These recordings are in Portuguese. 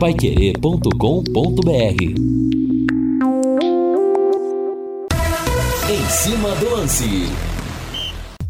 paiquerê.com.br Em cima do lance.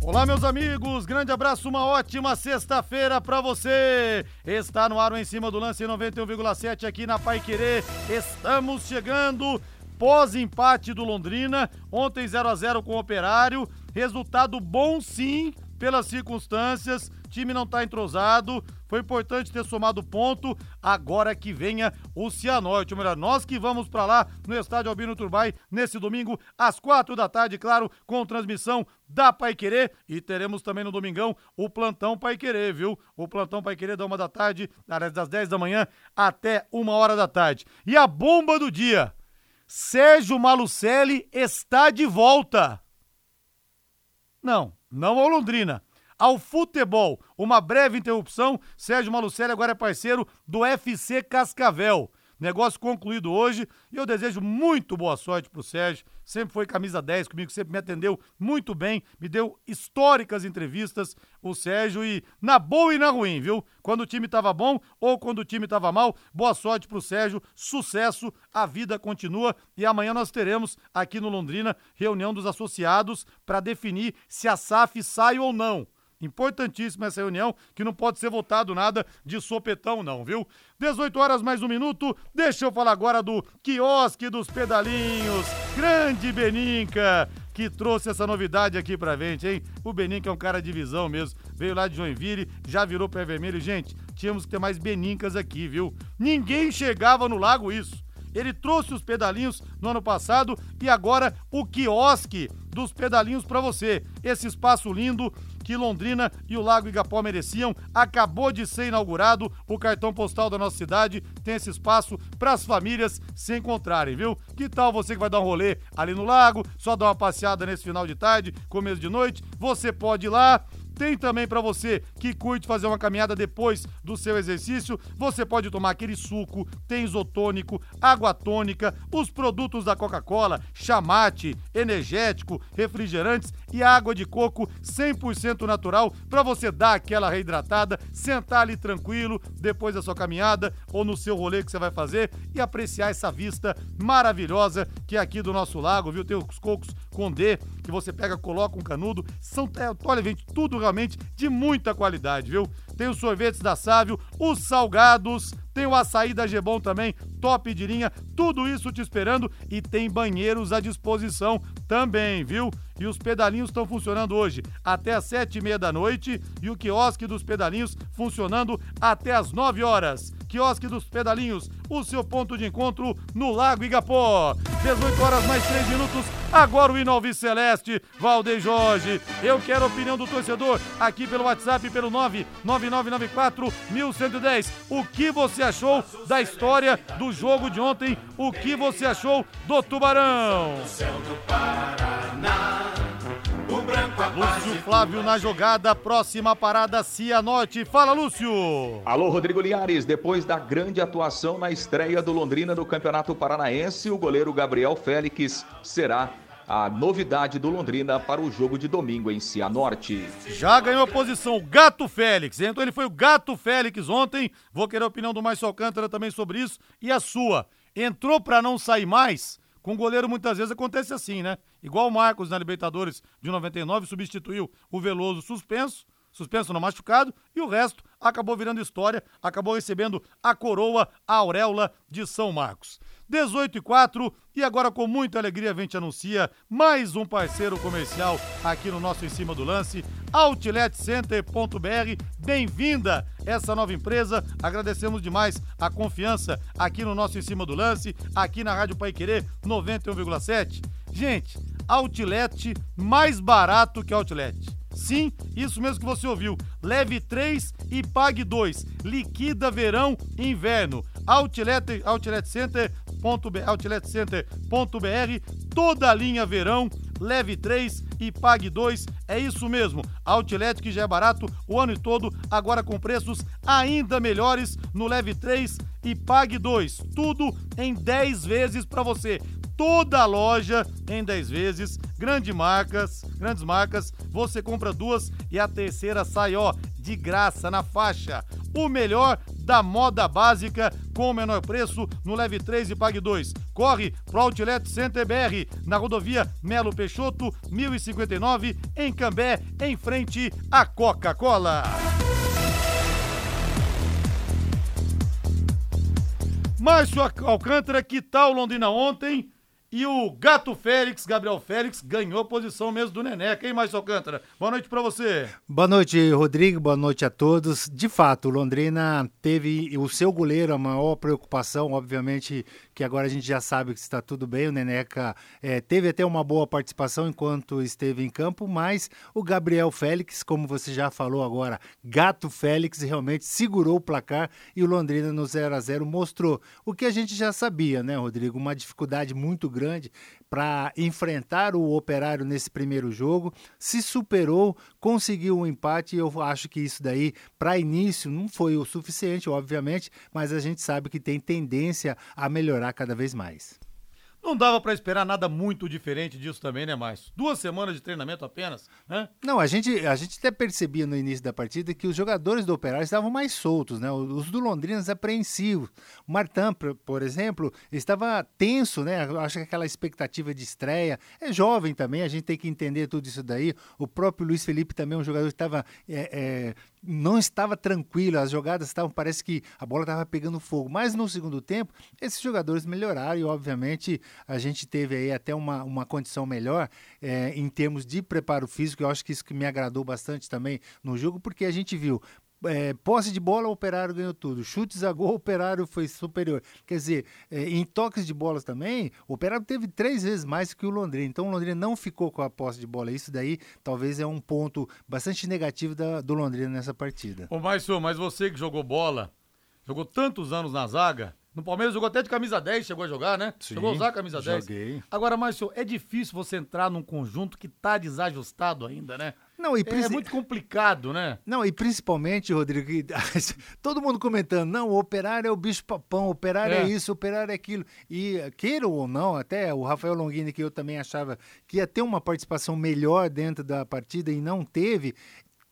Olá, meus amigos, grande abraço, uma ótima sexta-feira para você. Está no ar o Em Cima do Lance 91,7 aqui na Pai Querer. Estamos chegando pós-empate do Londrina, ontem 0 a 0 com o Operário. Resultado bom sim, pelas circunstâncias, time não tá entrosado, foi importante ter somado ponto, agora que venha o Cianorte, ou melhor, nós que vamos para lá no estádio Albino Turbai nesse domingo às quatro da tarde, claro, com transmissão da Pai Querer e teremos também no domingão o plantão Pai Querer, viu? O plantão Pai Querer da uma da tarde, das 10 da manhã até uma hora da tarde. E a bomba do dia, Sérgio Malucelli está de volta. Não, não ao Londrina, ao futebol. Uma breve interrupção. Sérgio Malucelli agora é parceiro do FC Cascavel. Negócio concluído hoje e eu desejo muito boa sorte pro Sérgio. Sempre foi camisa 10 comigo, sempre me atendeu muito bem, me deu históricas entrevistas o Sérgio e na boa e na ruim, viu? Quando o time tava bom ou quando o time tava mal, boa sorte pro Sérgio, sucesso, a vida continua e amanhã nós teremos aqui no Londrina reunião dos associados para definir se a SAF sai ou não. Importantíssima essa reunião, que não pode ser votado nada de sopetão, não, viu? 18 horas mais um minuto. Deixa eu falar agora do quiosque dos pedalinhos. Grande Beninca, que trouxe essa novidade aqui pra gente, hein? O Beninca é um cara de visão mesmo. Veio lá de Joinville, já virou pé vermelho. Gente, tínhamos que ter mais Benincas aqui, viu? Ninguém chegava no lago isso. Ele trouxe os pedalinhos no ano passado e agora o quiosque dos pedalinhos para você. Esse espaço lindo que Londrina e o Lago Igapó mereciam. Acabou de ser inaugurado o cartão postal da nossa cidade. Tem esse espaço para as famílias se encontrarem, viu? Que tal você que vai dar um rolê ali no lago, só dar uma passeada nesse final de tarde, começo de noite? Você pode ir lá tem também para você que curte fazer uma caminhada depois do seu exercício, você pode tomar aquele suco, tem isotônico, água tônica, os produtos da Coca-Cola, chamate, energético, refrigerantes e água de coco 100% natural para você dar aquela reidratada, sentar ali tranquilo depois da sua caminhada ou no seu rolê que você vai fazer e apreciar essa vista maravilhosa que é aqui do nosso lago, viu? Tem os cocos com D que você pega, coloca um canudo, são, olha, gente, tudo de muita qualidade, viu? Tem os sorvetes da Sávio, os salgados, tem o açaí da Gebon também, top de linha, tudo isso te esperando e tem banheiros à disposição também, viu? E os pedalinhos estão funcionando hoje até às sete e meia da noite e o quiosque dos pedalinhos funcionando até às nove horas. Quiosque dos Pedalinhos, o seu ponto de encontro no Lago Igapó. 18 horas mais 3 minutos, agora o hino Alves Celeste, Valdeir Jorge. Eu quero a opinião do torcedor aqui pelo WhatsApp, pelo 99994 1110. O que você achou da história do jogo de ontem? O que você achou do Tubarão? céu do Paraná. Lúcio Flávio na jogada, próxima parada Cianorte. Fala, Lúcio! Alô, Rodrigo Liares. Depois da grande atuação na estreia do Londrina no Campeonato Paranaense, o goleiro Gabriel Félix será a novidade do Londrina para o jogo de domingo em Cianorte. Já ganhou a posição o Gato Félix. Então ele foi o Gato Félix ontem. Vou querer a opinião do Márcio Alcântara também sobre isso. E a sua? Entrou para não sair mais? Com goleiro muitas vezes acontece assim, né? Igual o Marcos na Libertadores de 99 substituiu o Veloso suspenso, suspenso não machucado, e o resto acabou virando história, acabou recebendo a coroa, a auréola de São Marcos. 18 e 4, e agora com muita alegria a gente anuncia mais um parceiro comercial aqui no nosso Em Cima do Lance, OutletCenter.br. Bem-vinda essa nova empresa, agradecemos demais a confiança aqui no nosso Em Cima do Lance, aqui na Rádio Pai Querer 91,7. Gente, outlet mais barato que outlet. Sim, isso mesmo que você ouviu. Leve 3 e pague 2. Liquida verão e inverno. Outlet, Outlet Center outletcenter.br, toda a linha verão, leve 3 e pague 2. É isso mesmo. Outlet que já é barato o ano todo, agora com preços ainda melhores no leve 3 e pague 2. Tudo em 10 vezes para você toda a loja em 10 vezes. Grandes marcas, grandes marcas. Você compra duas e a terceira sai, ó, de graça na faixa. O melhor da moda básica com o menor preço no Leve 3 e Pague 2. Corre pro Outlet Center BR, na rodovia Melo Peixoto, 1059, em Cambé, em frente à Coca-Cola. Márcio Alcântara, que tal Londrina ontem? E o Gato Félix, Gabriel Félix, ganhou posição mesmo do Neneca, hein, Márcio Alcântara? Boa noite para você. Boa noite, Rodrigo. Boa noite a todos. De fato, Londrina teve o seu goleiro a maior preocupação, obviamente que agora a gente já sabe que está tudo bem. O Neneca é, teve até uma boa participação enquanto esteve em campo, mas o Gabriel Félix, como você já falou agora, Gato Félix realmente segurou o placar e o Londrina no 0 a 0 mostrou o que a gente já sabia, né, Rodrigo? Uma dificuldade muito grande grande para enfrentar o Operário nesse primeiro jogo, se superou, conseguiu um empate eu acho que isso daí para início não foi o suficiente, obviamente, mas a gente sabe que tem tendência a melhorar cada vez mais. Não dava para esperar nada muito diferente disso também, né, Márcio? Duas semanas de treinamento apenas, né? Não, a gente, a gente até percebia no início da partida que os jogadores do Operário estavam mais soltos, né? Os do Londrina apreensivos. O Martin, por exemplo, estava tenso, né? Acho que aquela expectativa de estreia. É jovem também, a gente tem que entender tudo isso daí. O próprio Luiz Felipe também, um jogador que estava é, é, não estava tranquilo, as jogadas estavam, parece que a bola estava pegando fogo. Mas no segundo tempo, esses jogadores melhoraram e, obviamente, a gente teve aí até uma, uma condição melhor é, em termos de preparo físico. Eu acho que isso que me agradou bastante também no jogo, porque a gente viu é, posse de bola, o Operário ganhou tudo. Chutes a gol, o Operário foi superior. Quer dizer, é, em toques de bolas também, o Operário teve três vezes mais que o Londrina. Então o Londrina não ficou com a posse de bola. Isso daí talvez é um ponto bastante negativo da, do Londrina nessa partida. Ô, Márcio, mas você que jogou bola, jogou tantos anos na zaga, no Palmeiras jogou até de camisa 10, chegou a jogar, né? Sim, chegou a usar a camisa 10. Joguei. Agora, Márcio, é difícil você entrar num conjunto que tá desajustado ainda, né? Não, e É muito complicado, né? Não, e principalmente, Rodrigo, todo mundo comentando, não, o operário é o bicho papão, o operário é. é isso, operário é aquilo. E queiram ou não, até o Rafael Longini, que eu também achava que ia ter uma participação melhor dentro da partida e não teve,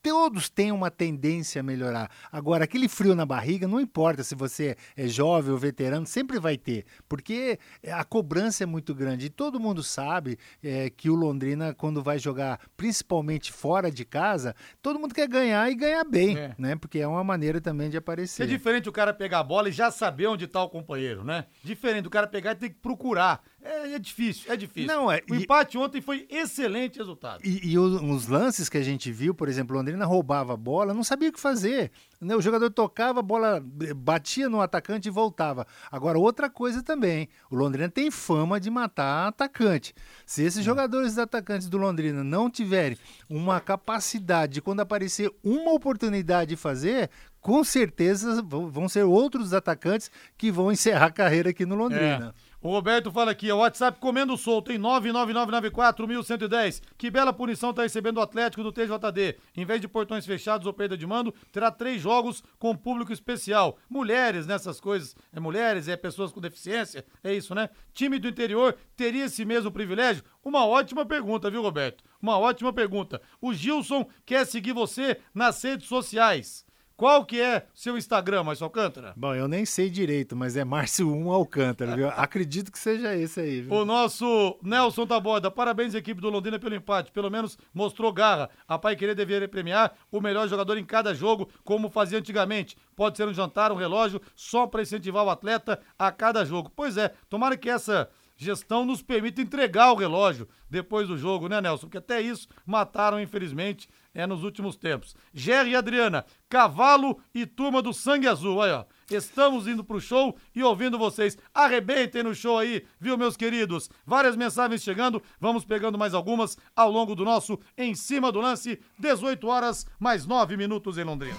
todos têm uma tendência a melhorar. Agora, aquele frio na barriga, não importa se você é jovem ou veterano, sempre vai ter, porque a cobrança é muito grande. E todo mundo sabe é, que o Londrina, quando vai jogar, principalmente fora de casa, todo mundo quer ganhar e ganhar bem, é. né? Porque é uma maneira também de aparecer. É diferente o cara pegar a bola e já saber onde está o companheiro, né? Diferente do cara pegar e ter que procurar. É, é, difícil, é difícil. Não, é, o e, empate ontem foi excelente resultado. E, e os, os, lances que a gente viu, por exemplo, Londrina roubava a bola, não sabia o que fazer. Né? O jogador tocava, a bola batia no atacante e voltava. Agora, outra coisa também, o Londrina tem fama de matar atacante. Se esses é. jogadores atacantes do Londrina não tiverem uma capacidade de, quando aparecer uma oportunidade de fazer, com certeza vão ser outros atacantes que vão encerrar a carreira aqui no Londrina. É. O Roberto fala aqui, o WhatsApp comendo solto em 999941110. Que bela punição está recebendo o Atlético do TJD. Em vez de portões fechados ou perda de mando, terá três jogos com público especial. Mulheres nessas coisas. É mulheres, é pessoas com deficiência, é isso, né? Time do interior teria esse mesmo privilégio? Uma ótima pergunta, viu, Roberto? Uma ótima pergunta. O Gilson quer seguir você nas redes sociais. Qual que é seu Instagram, Márcio Alcântara? Bom, eu nem sei direito, mas é Márcio 1 Alcântara, viu? Acredito que seja esse aí, viu? O nosso Nelson Taborda, parabéns equipe do Londrina pelo empate, pelo menos mostrou garra. A Pai Querer deveria premiar o melhor jogador em cada jogo, como fazia antigamente. Pode ser um jantar, um relógio, só para incentivar o atleta a cada jogo. Pois é, tomara que essa gestão nos permita entregar o relógio depois do jogo, né, Nelson? Porque até isso mataram, infelizmente, é nos últimos tempos. Jerry e Adriana, Cavalo e Turma do Sangue Azul, aí ó. Estamos indo pro show e ouvindo vocês. Arrebentem no show aí, viu, meus queridos? Várias mensagens chegando, vamos pegando mais algumas ao longo do nosso Em Cima do Lance, 18 horas, mais 9 minutos em Londrina.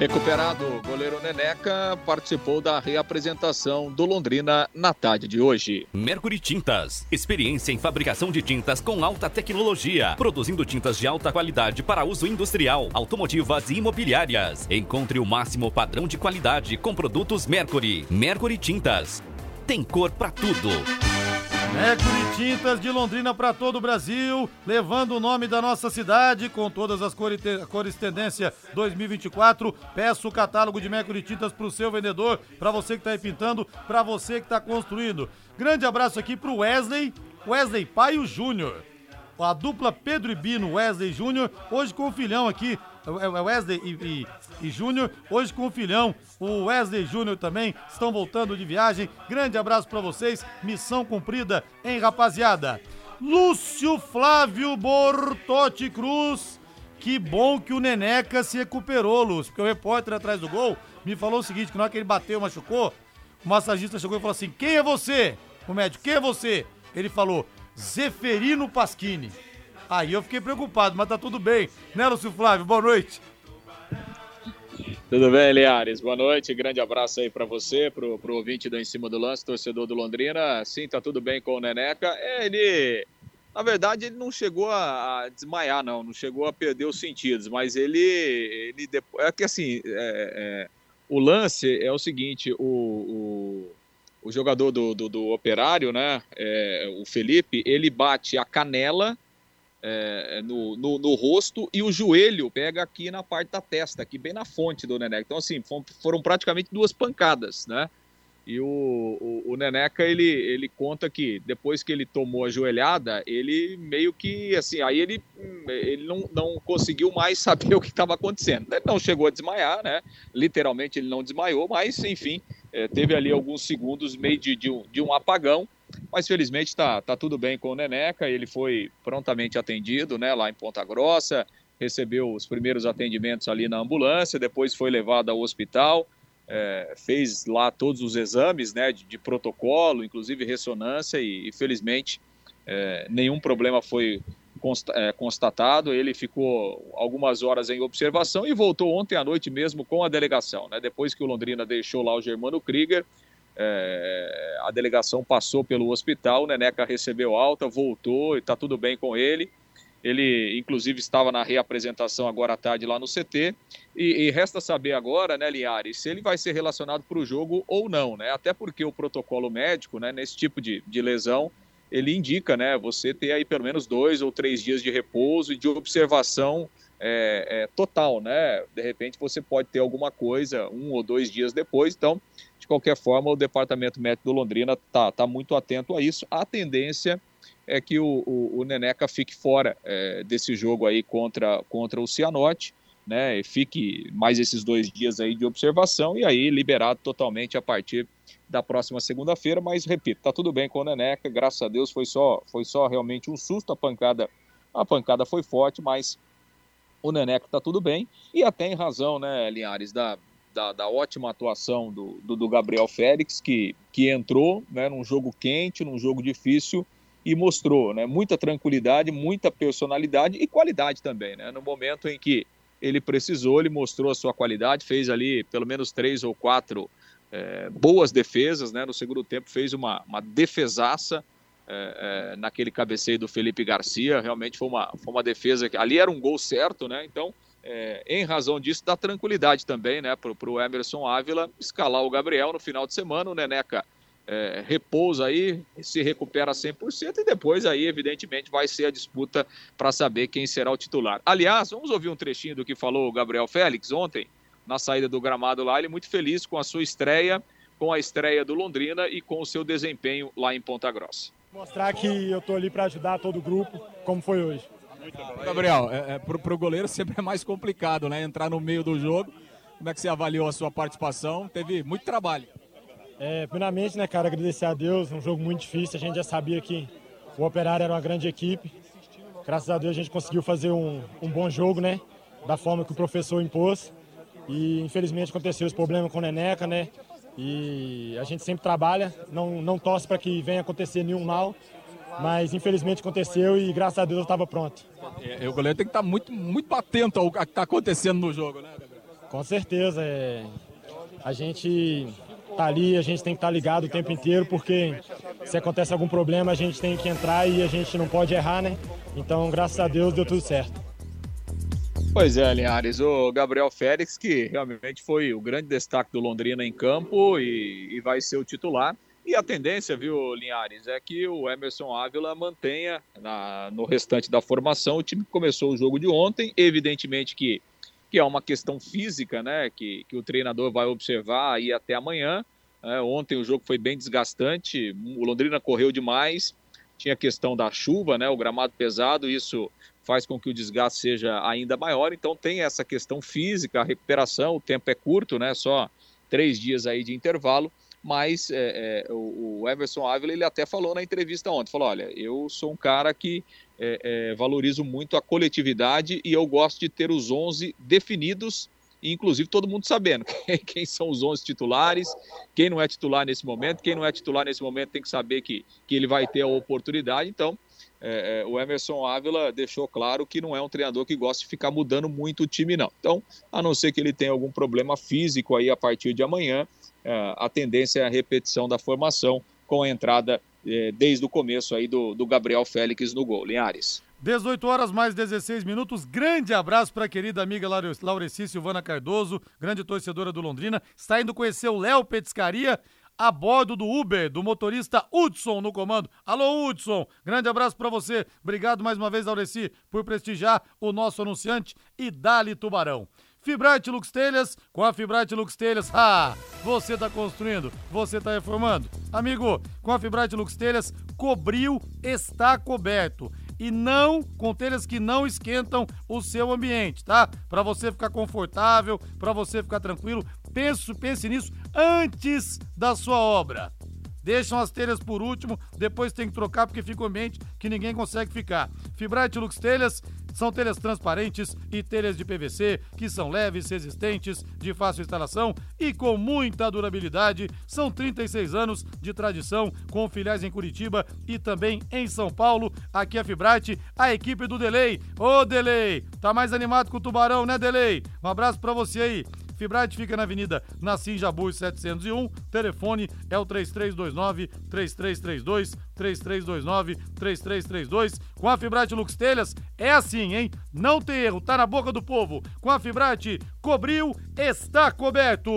Recuperado, o goleiro Neneca participou da reapresentação do Londrina na tarde de hoje. Mercury Tintas, experiência em fabricação de tintas com alta tecnologia, produzindo tintas de alta qualidade para uso industrial, automotivas e imobiliárias. Encontre o máximo padrão de qualidade com produtos Mercury. Mercury Tintas. tem cor para tudo. Mercury Tintas de Londrina para todo o Brasil, levando o nome da nossa cidade com todas as cores, cores tendência 2024. Peço o catálogo de Mercury Tintas para o seu vendedor, para você que está aí pintando, para você que está construindo. Grande abraço aqui para o Wesley, Wesley Paio Júnior. A dupla Pedro e Bino, Wesley Júnior, hoje com o filhão aqui, é, é Wesley e, e, e Júnior, hoje com o filhão, o Wesley Júnior também, estão voltando de viagem. Grande abraço para vocês, missão cumprida, hein, rapaziada? Lúcio Flávio Bortotti Cruz, que bom que o Neneca se recuperou, Lúcio, porque o repórter atrás do gol me falou o seguinte, que na hora que ele bateu, machucou, o massagista chegou e falou assim, quem é você? O médico, quem é você? Ele falou, Zeferino Pasquini. Aí eu fiquei preocupado, mas tá tudo bem. Né, Lúcio Flávio? Boa noite. Tudo bem, Liares? Boa noite, grande abraço aí para você, pro, pro ouvinte do Em Cima do Lance, torcedor do Londrina. Sim, tá tudo bem com o Neneca. Ele, na verdade, ele não chegou a, desmaiar, não, não chegou a perder os sentidos, mas ele, ele é que assim, é, é, o lance é o seguinte, o, o o jogador do, do, do Operário, né, é, o Felipe, ele bate a canela é, no, no, no, rosto e o joelho pega aqui na parte da testa, aqui bem na fonte do Neneca. Então, assim, foram praticamente duas pancadas, né? E o, o, o, Neneca, ele, ele conta que depois que ele tomou a joelhada, ele meio que, assim, aí ele, ele não, não conseguiu mais saber o que estava acontecendo. Ele não chegou a desmaiar, né? Literalmente ele não desmaiou, mas, enfim, é, teve ali alguns segundos meio de, de, um, de um apagão, mas felizmente está tá tudo bem com o Neneca, ele foi prontamente atendido né, lá em Ponta Grossa, recebeu os primeiros atendimentos ali na ambulância, depois foi levado ao hospital, é, fez lá todos os exames né, de, de protocolo, inclusive ressonância, e, e felizmente é, nenhum problema foi é, constatado. Ele ficou algumas horas em observação e voltou ontem à noite mesmo com a delegação. Né? Depois que o Londrina deixou lá o Germano Krieger, é, a delegação passou pelo hospital, Neneca recebeu alta, voltou e está tudo bem com ele. Ele, inclusive, estava na reapresentação agora à tarde lá no CT. E, e resta saber agora, né, Linhares, se ele vai ser relacionado para o jogo ou não, né? Até porque o protocolo médico, né, nesse tipo de, de lesão, ele indica, né, você ter aí pelo menos dois ou três dias de repouso e de observação é, é, total, né? De repente você pode ter alguma coisa um ou dois dias depois, então, qualquer forma, o Departamento Médico do Londrina tá, tá muito atento a isso. A tendência é que o, o, o Neneca fique fora é, desse jogo aí contra, contra o Cianorte, né? E fique mais esses dois dias aí de observação e aí liberado totalmente a partir da próxima segunda-feira, mas repito, tá tudo bem com o Neneca, graças a Deus foi só, foi só realmente um susto, a pancada, a pancada foi forte, mas o Neneca tá tudo bem, e até em razão, né, Linhares, da, da, da ótima atuação do, do, do, Gabriel Félix, que, que entrou né, num jogo quente, num jogo difícil, e mostrou né, muita tranquilidade, muita personalidade e qualidade também, né, no momento em que ele precisou, ele mostrou a sua qualidade, fez ali pelo menos três ou quatro é, boas defesas, né? No segundo tempo fez uma, uma defesaça é, é, naquele cabeceio do Felipe Garcia. Realmente foi uma, foi uma defesa que ali era um gol certo, né? Então, é, em razão disso, dá tranquilidade também, né? Para o Emerson Ávila escalar o Gabriel no final de semana. O Neneca é, repousa aí, se recupera 100% e depois aí, evidentemente, vai ser a disputa para saber quem será o titular. Aliás, vamos ouvir um trechinho do que falou o Gabriel Félix ontem na saída do gramado lá. Ele muito feliz com a sua estreia, com a estreia do Londrina e com o seu desempenho lá em Ponta Grossa. Mostrar que eu estou ali para ajudar todo o grupo, como foi hoje. Gabriel, é, é, para o goleiro sempre é mais complicado, né? Entrar no meio do jogo. Como é que você avaliou a sua participação? Teve muito trabalho. É, primeiramente, né, cara, agradecer a Deus. Um jogo muito difícil. A gente já sabia que o Operário era uma grande equipe. Graças a Deus a gente conseguiu fazer um, um bom jogo, né? Da forma que o professor impôs. E infelizmente aconteceu esse problema com o Neneca, né? E a gente sempre trabalha, não, não torce para que venha acontecer nenhum mal, mas infelizmente aconteceu e graças a Deus eu estava pronto. É, o goleiro tem que estar tá muito, muito atento ao que está acontecendo no jogo, né, Gabriel? Com certeza. É... A gente tá ali, a gente tem que estar tá ligado o tempo inteiro, porque se acontece algum problema a gente tem que entrar e a gente não pode errar, né? Então, graças a Deus, deu tudo certo. Pois é, Linhares, o Gabriel Félix, que realmente foi o grande destaque do Londrina em campo e, e vai ser o titular. E a tendência, viu, Linhares, é que o Emerson Ávila mantenha na, no restante da formação o time que começou o jogo de ontem. Evidentemente que, que é uma questão física, né? Que, que o treinador vai observar aí até amanhã. É, ontem o jogo foi bem desgastante, o Londrina correu demais, tinha a questão da chuva, né? O gramado pesado, isso faz com que o desgaste seja ainda maior. Então tem essa questão física, a recuperação, o tempo é curto, né? Só três dias aí de intervalo mas é, é, o, Everson Ávila ele até falou na entrevista ontem, falou, olha, eu sou um cara que é, é valorizo muito a coletividade e eu gosto de ter os 11 definidos, inclusive todo mundo sabendo quem são os 11 titulares, quem não é titular nesse momento, quem não é titular nesse momento tem que saber que, que ele vai ter a oportunidade, então é, é, o Emerson Ávila deixou claro que não é um treinador que gosta de ficar mudando muito o time, não. Então, a não ser que ele tenha algum problema físico aí a partir de amanhã, a tendência é a repetição da formação com a entrada é, desde o começo aí do, do Gabriel Félix no gol. Linhares. 18 horas mais 16 minutos. Grande abraço para a querida amiga Laureci Silvana Cardoso, grande torcedora do Londrina. Está indo conhecer o Léo Petiscaria a bordo do Uber, do motorista Hudson no comando. Alô, Hudson, grande abraço para você. Obrigado mais uma vez, Laureci, por prestigiar o nosso anunciante e Dali Tubarão. Fibrate Lux Telhas, com a Fibrate Lux Telhas, ah, você está construindo, você está reformando. Amigo, com a Fibrate Lux Telhas, cobriu, está coberto e não com telhas que não esquentam o seu ambiente, tá? Para você ficar confortável, para você ficar tranquilo, pense, pense nisso antes da sua obra. Deixam as telhas por último, depois tem que trocar porque fica um ambiente que ninguém consegue ficar. Fibrate Lux Telhas são telhas transparentes e telhas de PVC que são leves, resistentes, de fácil instalação e com muita durabilidade. São 36 anos de tradição com filiais em Curitiba e também em São Paulo. Aqui é a Fibrate, a equipe do Delay. Ô Delay, tá mais animado com o Tubarão, né Delay? Um abraço para você aí. Fibrate fica na Avenida Nassim Jabuz 701. Telefone é o 3329 3332 3329 3332. Com a Fibrate Lux Telhas é assim, hein? Não tem erro, tá na boca do povo. Com a Fibrate, cobriu, está coberto.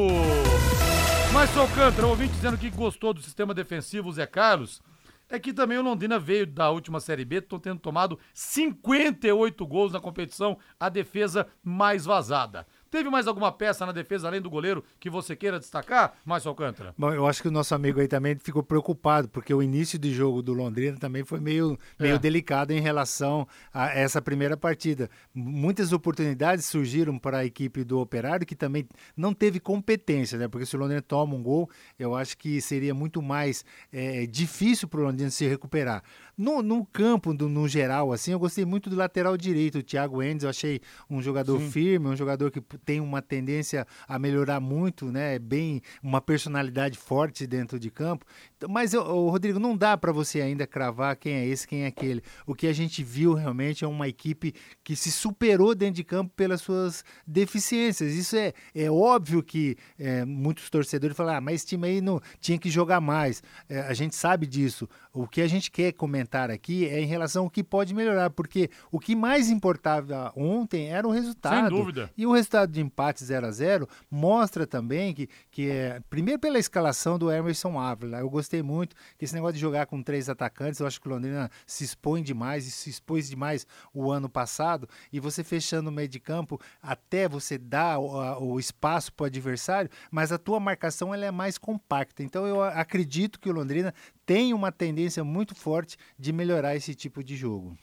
Mas, seu Alcântara, o ouvinte dizendo que gostou do sistema defensivo Zé Carlos, é que também o Londrina veio da última Série B, estão tendo tomado 58 gols na competição, a defesa mais vazada. Teve mais alguma peça na defesa, além do goleiro, que você queira destacar, Márcio Alcântara? Bom, eu acho que o nosso amigo aí também ficou preocupado, porque o início de jogo do Londrina também foi meio, meio é. delicado em relação a essa primeira partida. Muitas oportunidades surgiram para a equipe do Operário, que também não teve competência, né? Porque se o Londrina toma um gol, eu acho que seria muito mais é, difícil para o Londrina se recuperar. No, no campo, do, no geral, assim, eu gostei muito do lateral direito, o Thiago Endes, eu achei um jogador Sim. firme, um jogador que tem uma tendência a melhorar muito, né? Bem, uma personalidade forte dentro de campo. Então, mas, eu, Rodrigo, não dá para você ainda cravar quem é esse, quem é aquele. O que a gente viu realmente é uma equipe que se superou dentro de campo pelas suas deficiências. Isso é, é óbvio que é, muitos torcedores falam, ah, mas esse time aí não tinha que jogar mais. É, a gente sabe disso. O que a gente quer comentar aqui é em relação ao que pode melhorar, porque o que mais importava ontem era o resultado. Sem dúvida. E o resultado de empate 0 a 0 mostra também que, que é, primeiro pela escalação do Emerson Ávila, eu gostei muito que esse negócio de jogar com três atacantes, eu acho que o Londrina se expõe demais e se expôs demais o ano passado, e você fechando o meio de campo até você dar o, o espaço para o adversário, mas a tua marcação ela é mais compacta. Então eu acredito que o Londrina tem uma tendência muito forte de melhorar esse tipo de jogo.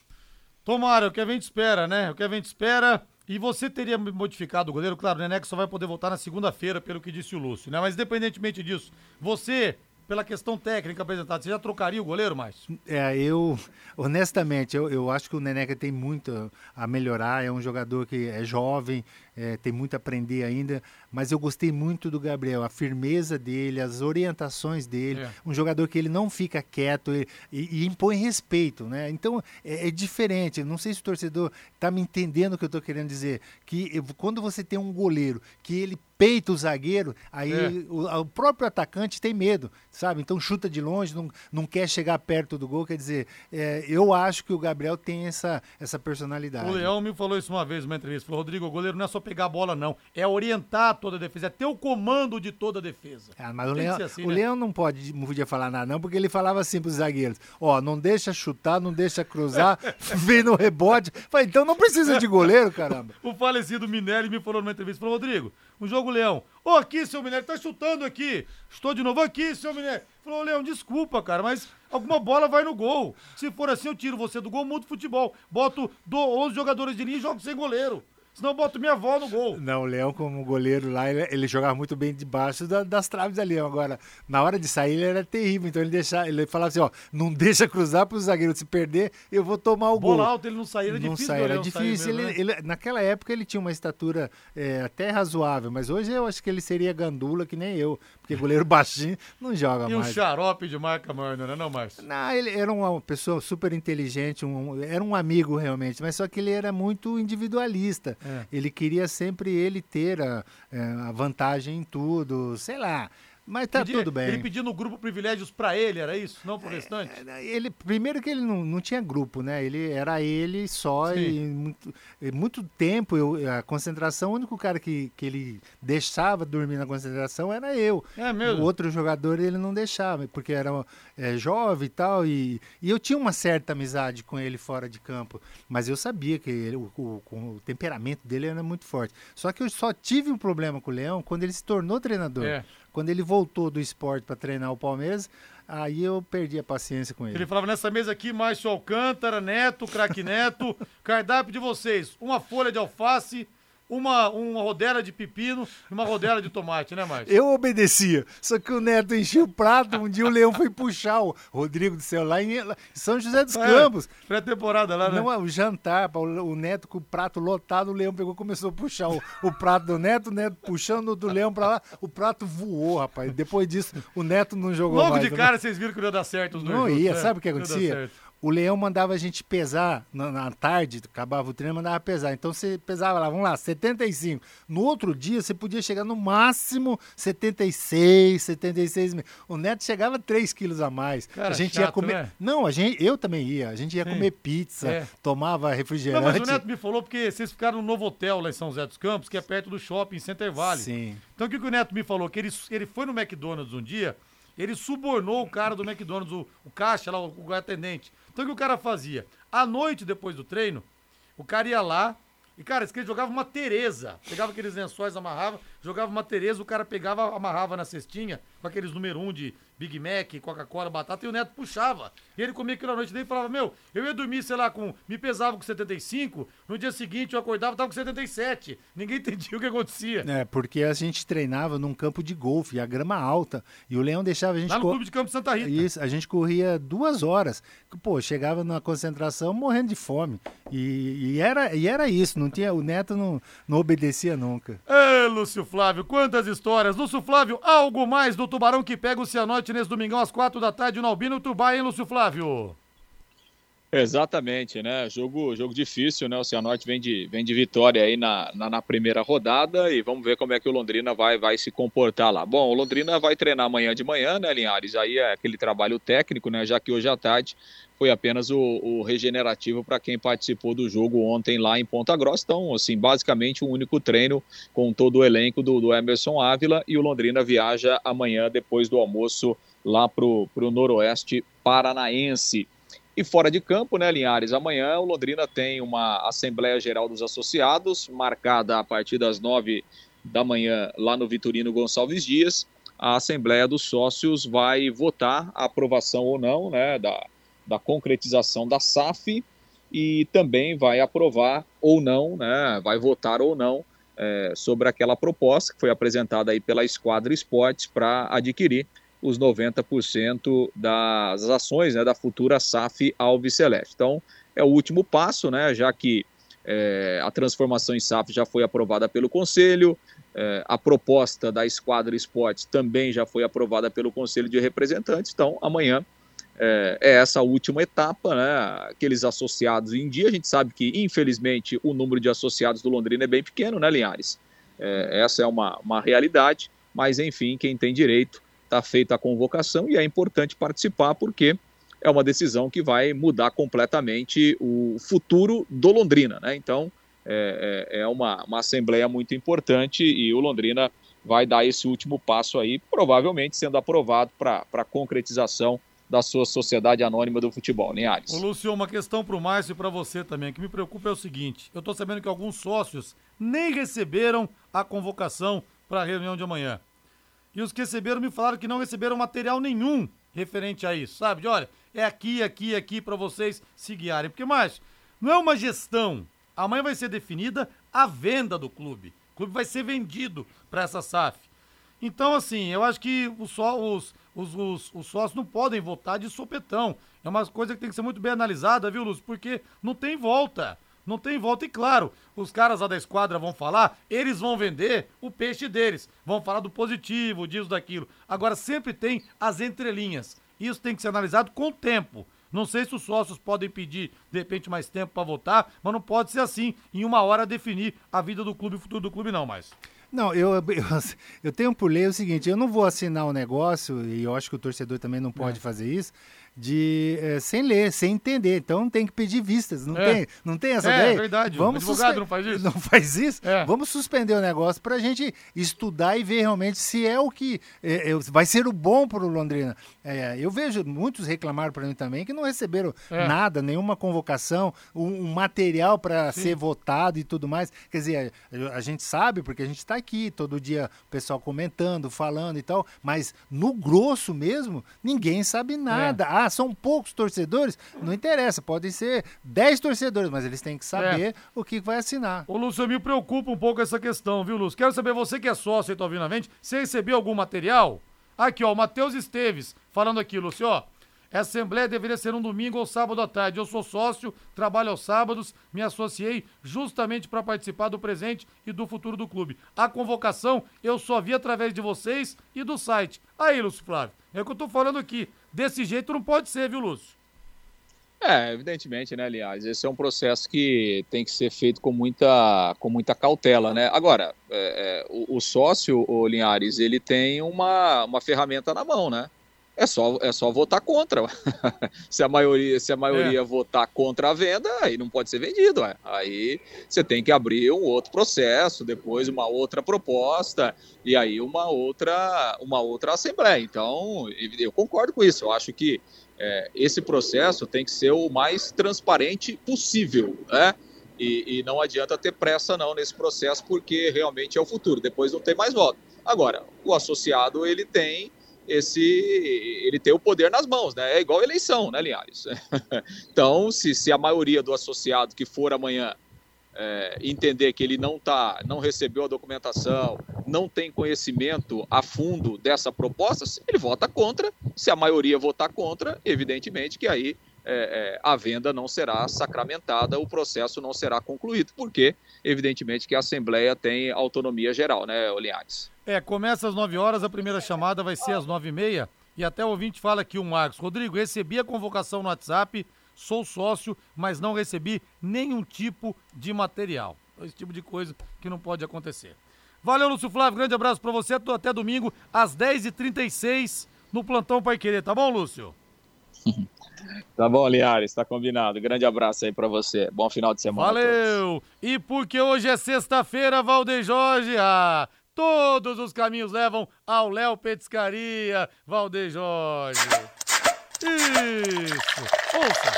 Tomara, o que a gente espera, né? O que a gente espera. E você teria modificado o goleiro? Claro, o Neneca só vai poder voltar na segunda-feira, pelo que disse o Lúcio, né? Mas independentemente disso, você pela questão técnica apresentada, você já trocaria o goleiro mais? É, eu, honestamente, eu, eu acho que o Neneca tem muito a melhorar. É um jogador que é jovem, é, tem muito a aprender ainda, mas eu gostei muito do Gabriel, a firmeza dele, as orientações dele, é. um jogador que ele não fica quieto e, e, e impõe respeito, né? Então é, é, diferente. Não sei se o torcedor está me entendendo o que eu estou querendo dizer, que quando você tem um goleiro que ele peita o zagueiro, aí é. o, o, próprio atacante tem medo, sabe? Então chuta de longe, não, não quer chegar perto do gol. Quer dizer, é, eu acho que o Gabriel tem essa, essa personalidade. O Leão me falou isso uma vez numa entrevista. Falou, Rodrigo, o goleiro não é só pegar a bola, não. É orientar toda a defesa, é ter o comando de toda a defesa. Ah, mas o Leão, assim, o né? Leão não pode, não podia falar nada, não, porque ele falava assim pros zagueiros: ó, não deixa chutar, não deixa cruzar, vem no rebote. Falei, então não precisa de goleiro, caramba. o falecido Minelli me falou numa entrevista: falou, Rodrigo, um jogo Leão. Ô, oh, aqui, seu Minério, tá chutando aqui. Estou de novo aqui, seu Minério. Falou, Leão, desculpa, cara, mas alguma bola vai no gol. Se for assim, eu tiro você do gol, mudo futebol. Boto 11 jogadores de linha e jogo sem goleiro. Senão eu boto minha avó no gol. Não, o Leão, como goleiro lá, ele, ele jogava muito bem debaixo da, das traves ali. Agora, na hora de sair, ele era terrível. Então ele deixava, ele falava assim: ó, não deixa cruzar para o zagueiro se perder, eu vou tomar o Bola gol. Alto, ele não saía, era não difícil. Saía, era difícil. Mesmo, ele, né? ele, naquela época ele tinha uma estatura é, até razoável, mas hoje eu acho que ele seria gandula que nem eu, porque goleiro baixinho não joga e mais. E um xarope de marca, mano, né, não mais? Não, ele era uma pessoa super inteligente, um, era um amigo realmente, mas só que ele era muito individualista. É. Ele queria sempre ele ter a, é, a vantagem em tudo, sei lá. Mas tá tudo bem. Ele pediu no grupo privilégios para ele, era isso? Não pro é, restante? É, ele, primeiro que ele não, não tinha grupo, né? Ele era ele só Sim. e muito, muito tempo eu, a concentração, o único cara que, que ele deixava dormir na concentração era eu. É mesmo? O outro jogador ele não deixava, porque era é, jovem e tal. E, e eu tinha uma certa amizade com ele fora de campo. Mas eu sabia que ele, o, o, o temperamento dele era muito forte. Só que eu só tive um problema com o Leão quando ele se tornou treinador. É. Quando ele voltou do esporte para treinar o Palmeiras, aí eu perdi a paciência com ele. Ele falava nessa mesa aqui, Márcio Alcântara, Neto, craque Neto, cardápio de vocês, uma folha de alface, uma, uma rodela de pepino e uma rodela de tomate, né, Márcio? Eu obedecia. Só que o Neto enchia o prato, um dia o Leão foi puxar o Rodrigo do céu lá em São José dos é, Campos. Pré-temporada lá, né? Não, o jantar, o Neto com o prato lotado, o Leão pegou começou a puxar o, o prato do Neto, o Neto puxando do Leão pra lá, o prato voou, rapaz. Depois disso, o Neto não jogou Logo mais. Logo de cara, vocês viram que não ia dar certo os dois Não ia, sabe o que acontecia? O Leão mandava a gente pesar na, na, tarde, acabava o treino, mandava pesar. Então você pesava lá, vamos lá, 75. No outro dia você podia chegar no máximo 76, 76 mil. O Neto chegava 3 quilos a mais. Cara, a gente chato, ia comer. Né? Não, a gente, eu também ia. A gente ia Sim. comer pizza, é. tomava refrigerante. Não, mas o Neto me falou porque vocês ficaram no novo hotel lá em São José dos Campos, que é perto do shopping Center Valley. Sim. Então o que, que o Neto me falou? Que ele, ele foi no McDonald's um dia. Ele subornou o cara do McDonald's, o, o caixa lá, o, o atendente. Então o que o cara fazia? À noite, depois do treino, o cara ia lá, e, cara, esse ele jogava uma Tereza. Pegava aqueles lençóis, amarrava, jogava uma Tereza, o cara pegava, amarrava na cestinha, com aqueles número um de Big Mac, Coca-Cola, batata, e o Neto puxava. E ele comia aquilo à noite dele e falava, meu, eu ia dormir, sei lá, com. Me pesava com 75, no dia seguinte eu acordava tava com 77. Ninguém entendia o que acontecia. É, porque a gente treinava num campo de golfe, a grama alta, e o Leão deixava a gente. Lá no clube de campo Santa Rita. Isso, a gente corria duas horas. Pô, chegava na concentração morrendo de fome. E, e, era, e era isso, não tinha, o Neto não, não obedecia nunca. Ê, Lúcio Flávio, quantas histórias. Lúcio Flávio, algo mais do Tubarão que pega o Cianorte nesse domingão às quatro da tarde no Albino Tubá, hein, Lúcio Flávio? Exatamente, né? Jogo, jogo difícil, né? O Cianorte vem de, vem de vitória aí na, na, na, primeira rodada e vamos ver como é que o Londrina vai, vai se comportar lá. Bom, o Londrina vai treinar amanhã de manhã, né, Linhares? Aí é aquele trabalho técnico, né? Já que hoje à tarde foi apenas o, o regenerativo para quem participou do jogo ontem lá em Ponta Grossa. Então, assim, basicamente um único treino com todo o elenco do, do Emerson Ávila e o Londrina viaja amanhã depois do almoço lá para o Noroeste Paranaense. E fora de campo, né, Linhares? Amanhã o Londrina tem uma Assembleia Geral dos Associados, marcada a partir das nove da manhã lá no Vitorino Gonçalves Dias. A Assembleia dos Sócios vai votar a aprovação ou não né, da, da concretização da SAF e também vai aprovar ou não, né, vai votar ou não é, sobre aquela proposta que foi apresentada aí pela Esquadra Esportes para adquirir os 90% das ações né, da futura SAF Alves Celeste. Então, é o último passo, né, já que é, a transformação em SAF já foi aprovada pelo Conselho, é, a proposta da Esquadra Esportes também já foi aprovada pelo Conselho de Representantes, então amanhã é, é, essa última etapa, né? Aqueles associados em dia, a gente sabe que, infelizmente, o número de associados do Londrina é bem pequeno, né, Linhares? É, essa é uma, uma realidade, mas enfim, quem tem direito está feita a convocação e é importante participar porque é uma decisão que vai mudar completamente o futuro do Londrina, né? Então é, é, é uma, uma assembleia muito importante e o Londrina vai dar esse último passo aí, provavelmente sendo aprovado para a concretização da sua sociedade anônima do futebol, Linhares. Ô, Lúcio, uma questão para o Márcio e para você também, o que me preocupa é o seguinte, eu estou sabendo que alguns sócios nem receberam a convocação para a reunião de amanhã. E os que receberam me falaram que não receberam material nenhum referente a isso, sabe? De olha, é aqui, aqui, aqui para vocês se guiarem. Porque, Márcio, não é uma gestão. Amanhã vai ser definida a venda do clube. O clube vai ser vendido para essa SAF. Então, assim, eu acho que os, os, os, os sócios não podem votar de sopetão. É uma coisa que tem que ser muito bem analisada, viu, Lúcio? Porque não tem volta. Não tem volta. E claro, os caras lá da esquadra vão falar, eles vão vender o peixe deles. Vão falar do positivo, disso, daquilo. Agora, sempre tem as entrelinhas. Isso tem que ser analisado com o tempo. Não sei se os sócios podem pedir, de repente, mais tempo para votar, mas não pode ser assim, em uma hora definir a vida do clube, o futuro do clube, não mais. Não, eu, eu, eu tenho por lei o seguinte, eu não vou assinar o um negócio, e eu acho que o torcedor também não pode é. fazer isso, de é, sem ler, sem entender. Então tem que pedir vistas. Não, é. tem, não tem essa é, ideia? É verdade. Vamos o advogado não faz isso? Não faz isso? É. Vamos suspender o negócio para a gente estudar e ver realmente se é o que é, é vai ser o bom para o Londrina. É, eu vejo muitos reclamaram para mim também que não receberam nada, nenhuma convocação, um, um material para ser votado e tudo mais. Quer dizer, a, a gente sabe porque a gente está aqui todo dia, o pessoal comentando, falando e tal, mas no grosso mesmo, ninguém sabe nada. Ah, são poucos torcedores, não interessa, podem ser 10 torcedores, mas eles têm que saber é. o que vai assinar. Ô, Lúcio, me preocupa um pouco essa questão, viu, Lúcio? Quero saber, você que é sócio e tá ouvindo a gente, você recebeu algum material? Aqui, ó, o Matheus Esteves falando aqui, Lúcio, ó. Essa assembleia deveria ser um domingo ou sábado à tarde. Eu sou sócio, trabalho aos sábados, me associei justamente para participar do presente e do futuro do clube. A convocação eu só vi através de vocês e do site. Aí, Lúcio Flávio, é o que eu tô falando aqui. Desse jeito não pode ser, viu, Lúcio? É, evidentemente, né, aliás, esse é um processo que tem que ser feito com muita, com muita cautela, né? Agora, é, é, o, o, sócio, o Linhares, ele tem uma, uma ferramenta na mão, né? É só, é só votar contra. se a maioria, se a maioria é. votar contra a venda, aí não pode ser vendido. Ué. Aí você tem que abrir um outro processo, depois uma outra proposta e aí uma outra, uma outra assembleia. Então, eu concordo com isso. Eu acho que é, esse processo tem que ser o mais transparente possível, né? E, e, não adianta ter pressa não nesse processo porque realmente é o futuro. Depois não tem mais voto. Agora, o associado ele tem esse ele tem o poder nas mãos, né? É igual eleição, né, Linhares? então, se, se a maioria do associado que for amanhã é, entender que ele não tá, não recebeu a documentação, não tem conhecimento a fundo dessa proposta, ele vota contra. Se a maioria votar contra, evidentemente que aí é, é, a venda não será sacramentada, o processo não será concluído, porque evidentemente que a Assembleia tem autonomia geral, né, Linhares? É, começa às 9 horas, a primeira chamada vai ser às 9 e meia. E até o ouvinte fala aqui, o Marcos. Rodrigo, recebi a convocação no WhatsApp, sou sócio, mas não recebi nenhum tipo de material. Esse tipo de coisa que não pode acontecer. Valeu, Lúcio Flávio. Grande abraço para você. Até domingo, às 10h36, no Plantão Pai Querer. Tá bom, Lúcio? Tá bom, Liares, tá combinado. Grande abraço aí para você. Bom final de semana. Valeu! E porque hoje é sexta-feira, Valdeir Jorge, ah, Todos os caminhos levam ao Léo Petiscaria, Valdeir Jorge. Isso! Ouça!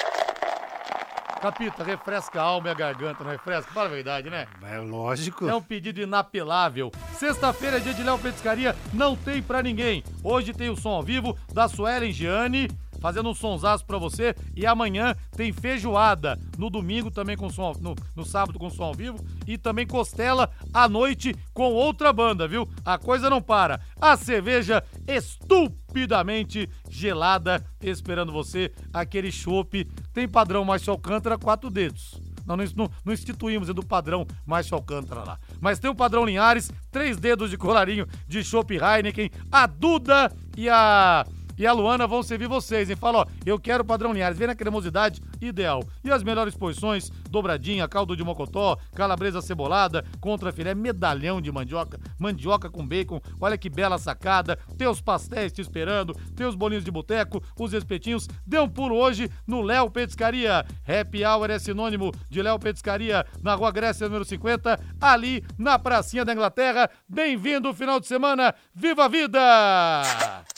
Capita, refresca a alma e a garganta, não refresca? Fala a verdade, né? É lógico. É um pedido inapelável. Sexta-feira, dia de Léo Petiscaria, não tem pra ninguém. Hoje tem o som ao vivo da Suelen Gianni fazendo um sonsaço pra você. E amanhã tem feijoada. No domingo também com som, no, no sábado com som ao vivo. E também costela à noite com outra banda, viu? A coisa não para. A cerveja estupidamente gelada esperando você. Aquele chopp tem padrão Márcio Alcântara, quatro dedos. Não, não, não, instituímos é do padrão Márcio Alcântara lá. Mas tem o padrão Linhares, três dedos de colarinho de Chopp Heineken, a Duda e a e a Luana vão servir vocês, hein? Fala, ó, eu quero padrão Linhares, vem na cremosidade ideal. E as melhores posições, dobradinha, caldo de mocotó, calabresa cebolada, contra filé, medalhão de mandioca, mandioca com bacon, olha que bela sacada, tem os pastéis te esperando, tem os bolinhos de boteco, os espetinhos, dê um pulo hoje no Léo Petiscaria. Happy Hour é sinônimo de Léo Petiscaria, na Rua Grécia, número 50, ali na pracinha da Inglaterra. Bem-vindo final de semana, viva a vida!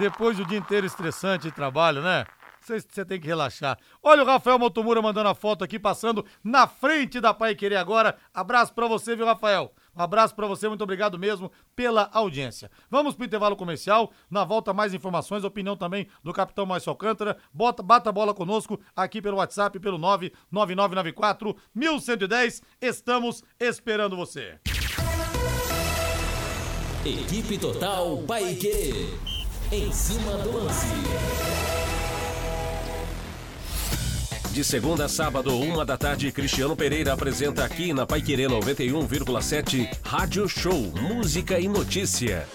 Depois do dia inteiro estressante de trabalho, né? Você tem que relaxar. Olha o Rafael Motomura mandando a foto aqui, passando na frente da Pai Querer agora. Abraço para você, viu, Rafael? Um abraço para você, muito obrigado mesmo pela audiência. Vamos pro intervalo comercial. Na volta, mais informações, opinião também do capitão Márcio Alcântara. Bota, bata a bola conosco aqui pelo WhatsApp, pelo 99994 1110. Estamos esperando você. Equipe Total Paique. Em cima do lance. De segunda a sábado, uma da tarde, Cristiano Pereira apresenta aqui na Paiquerê 91,7 Rádio Show Música e Notícia.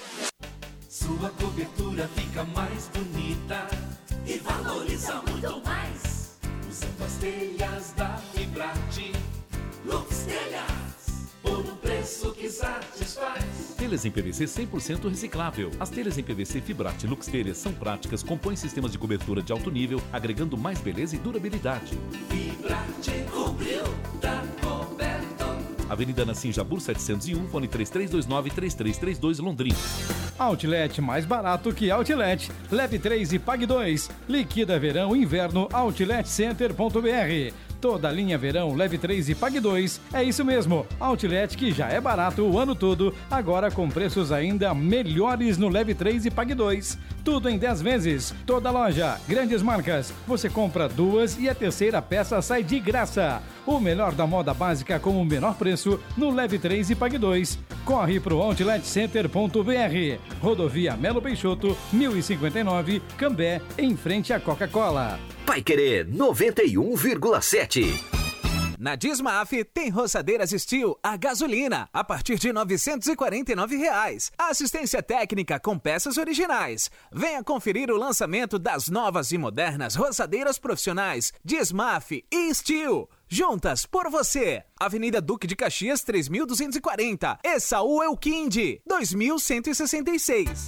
Sua cobertura fica mais bonita e valoriza muito mais. Usando as telhas da Fibrate, Lux Telhas, preço que satisfaz. Telhas em PVC 100% reciclável. As telhas em PVC Fibrate Lux Telhas são práticas, compõem sistemas de cobertura de alto nível, agregando mais beleza e durabilidade. Fibrate cobriu, tá coberto. Avenida Nassim Jabur 701, fone 3329-3332 Londrina. Outlet mais barato que Outlet. Leve 3 e pague 2. Liquida verão inverno outletcenter.br. Toda linha verão, leve 3 e pague 2. É isso mesmo. Outlet que já é barato o ano todo, agora com preços ainda melhores no leve 3 e pague 2. Tudo em 10 vezes. Toda loja, grandes marcas. Você compra duas e a terceira peça sai de graça. O melhor da moda básica com o menor preço no leve 3 e pague 2. Corre pro outletcenter.br. Rodovia Melo Peixoto, 1059, Cambé, em frente à Coca-Cola. Vai Querer 91,7. Na Dismaf tem roçadeiras Steel a gasolina a partir de 949 reais. Assistência técnica com peças originais. Venha conferir o lançamento das novas e modernas roçadeiras profissionais Dismaf e Steel. Juntas por você. Avenida Duque de Caxias 3240. Essaú Elquinde 2166.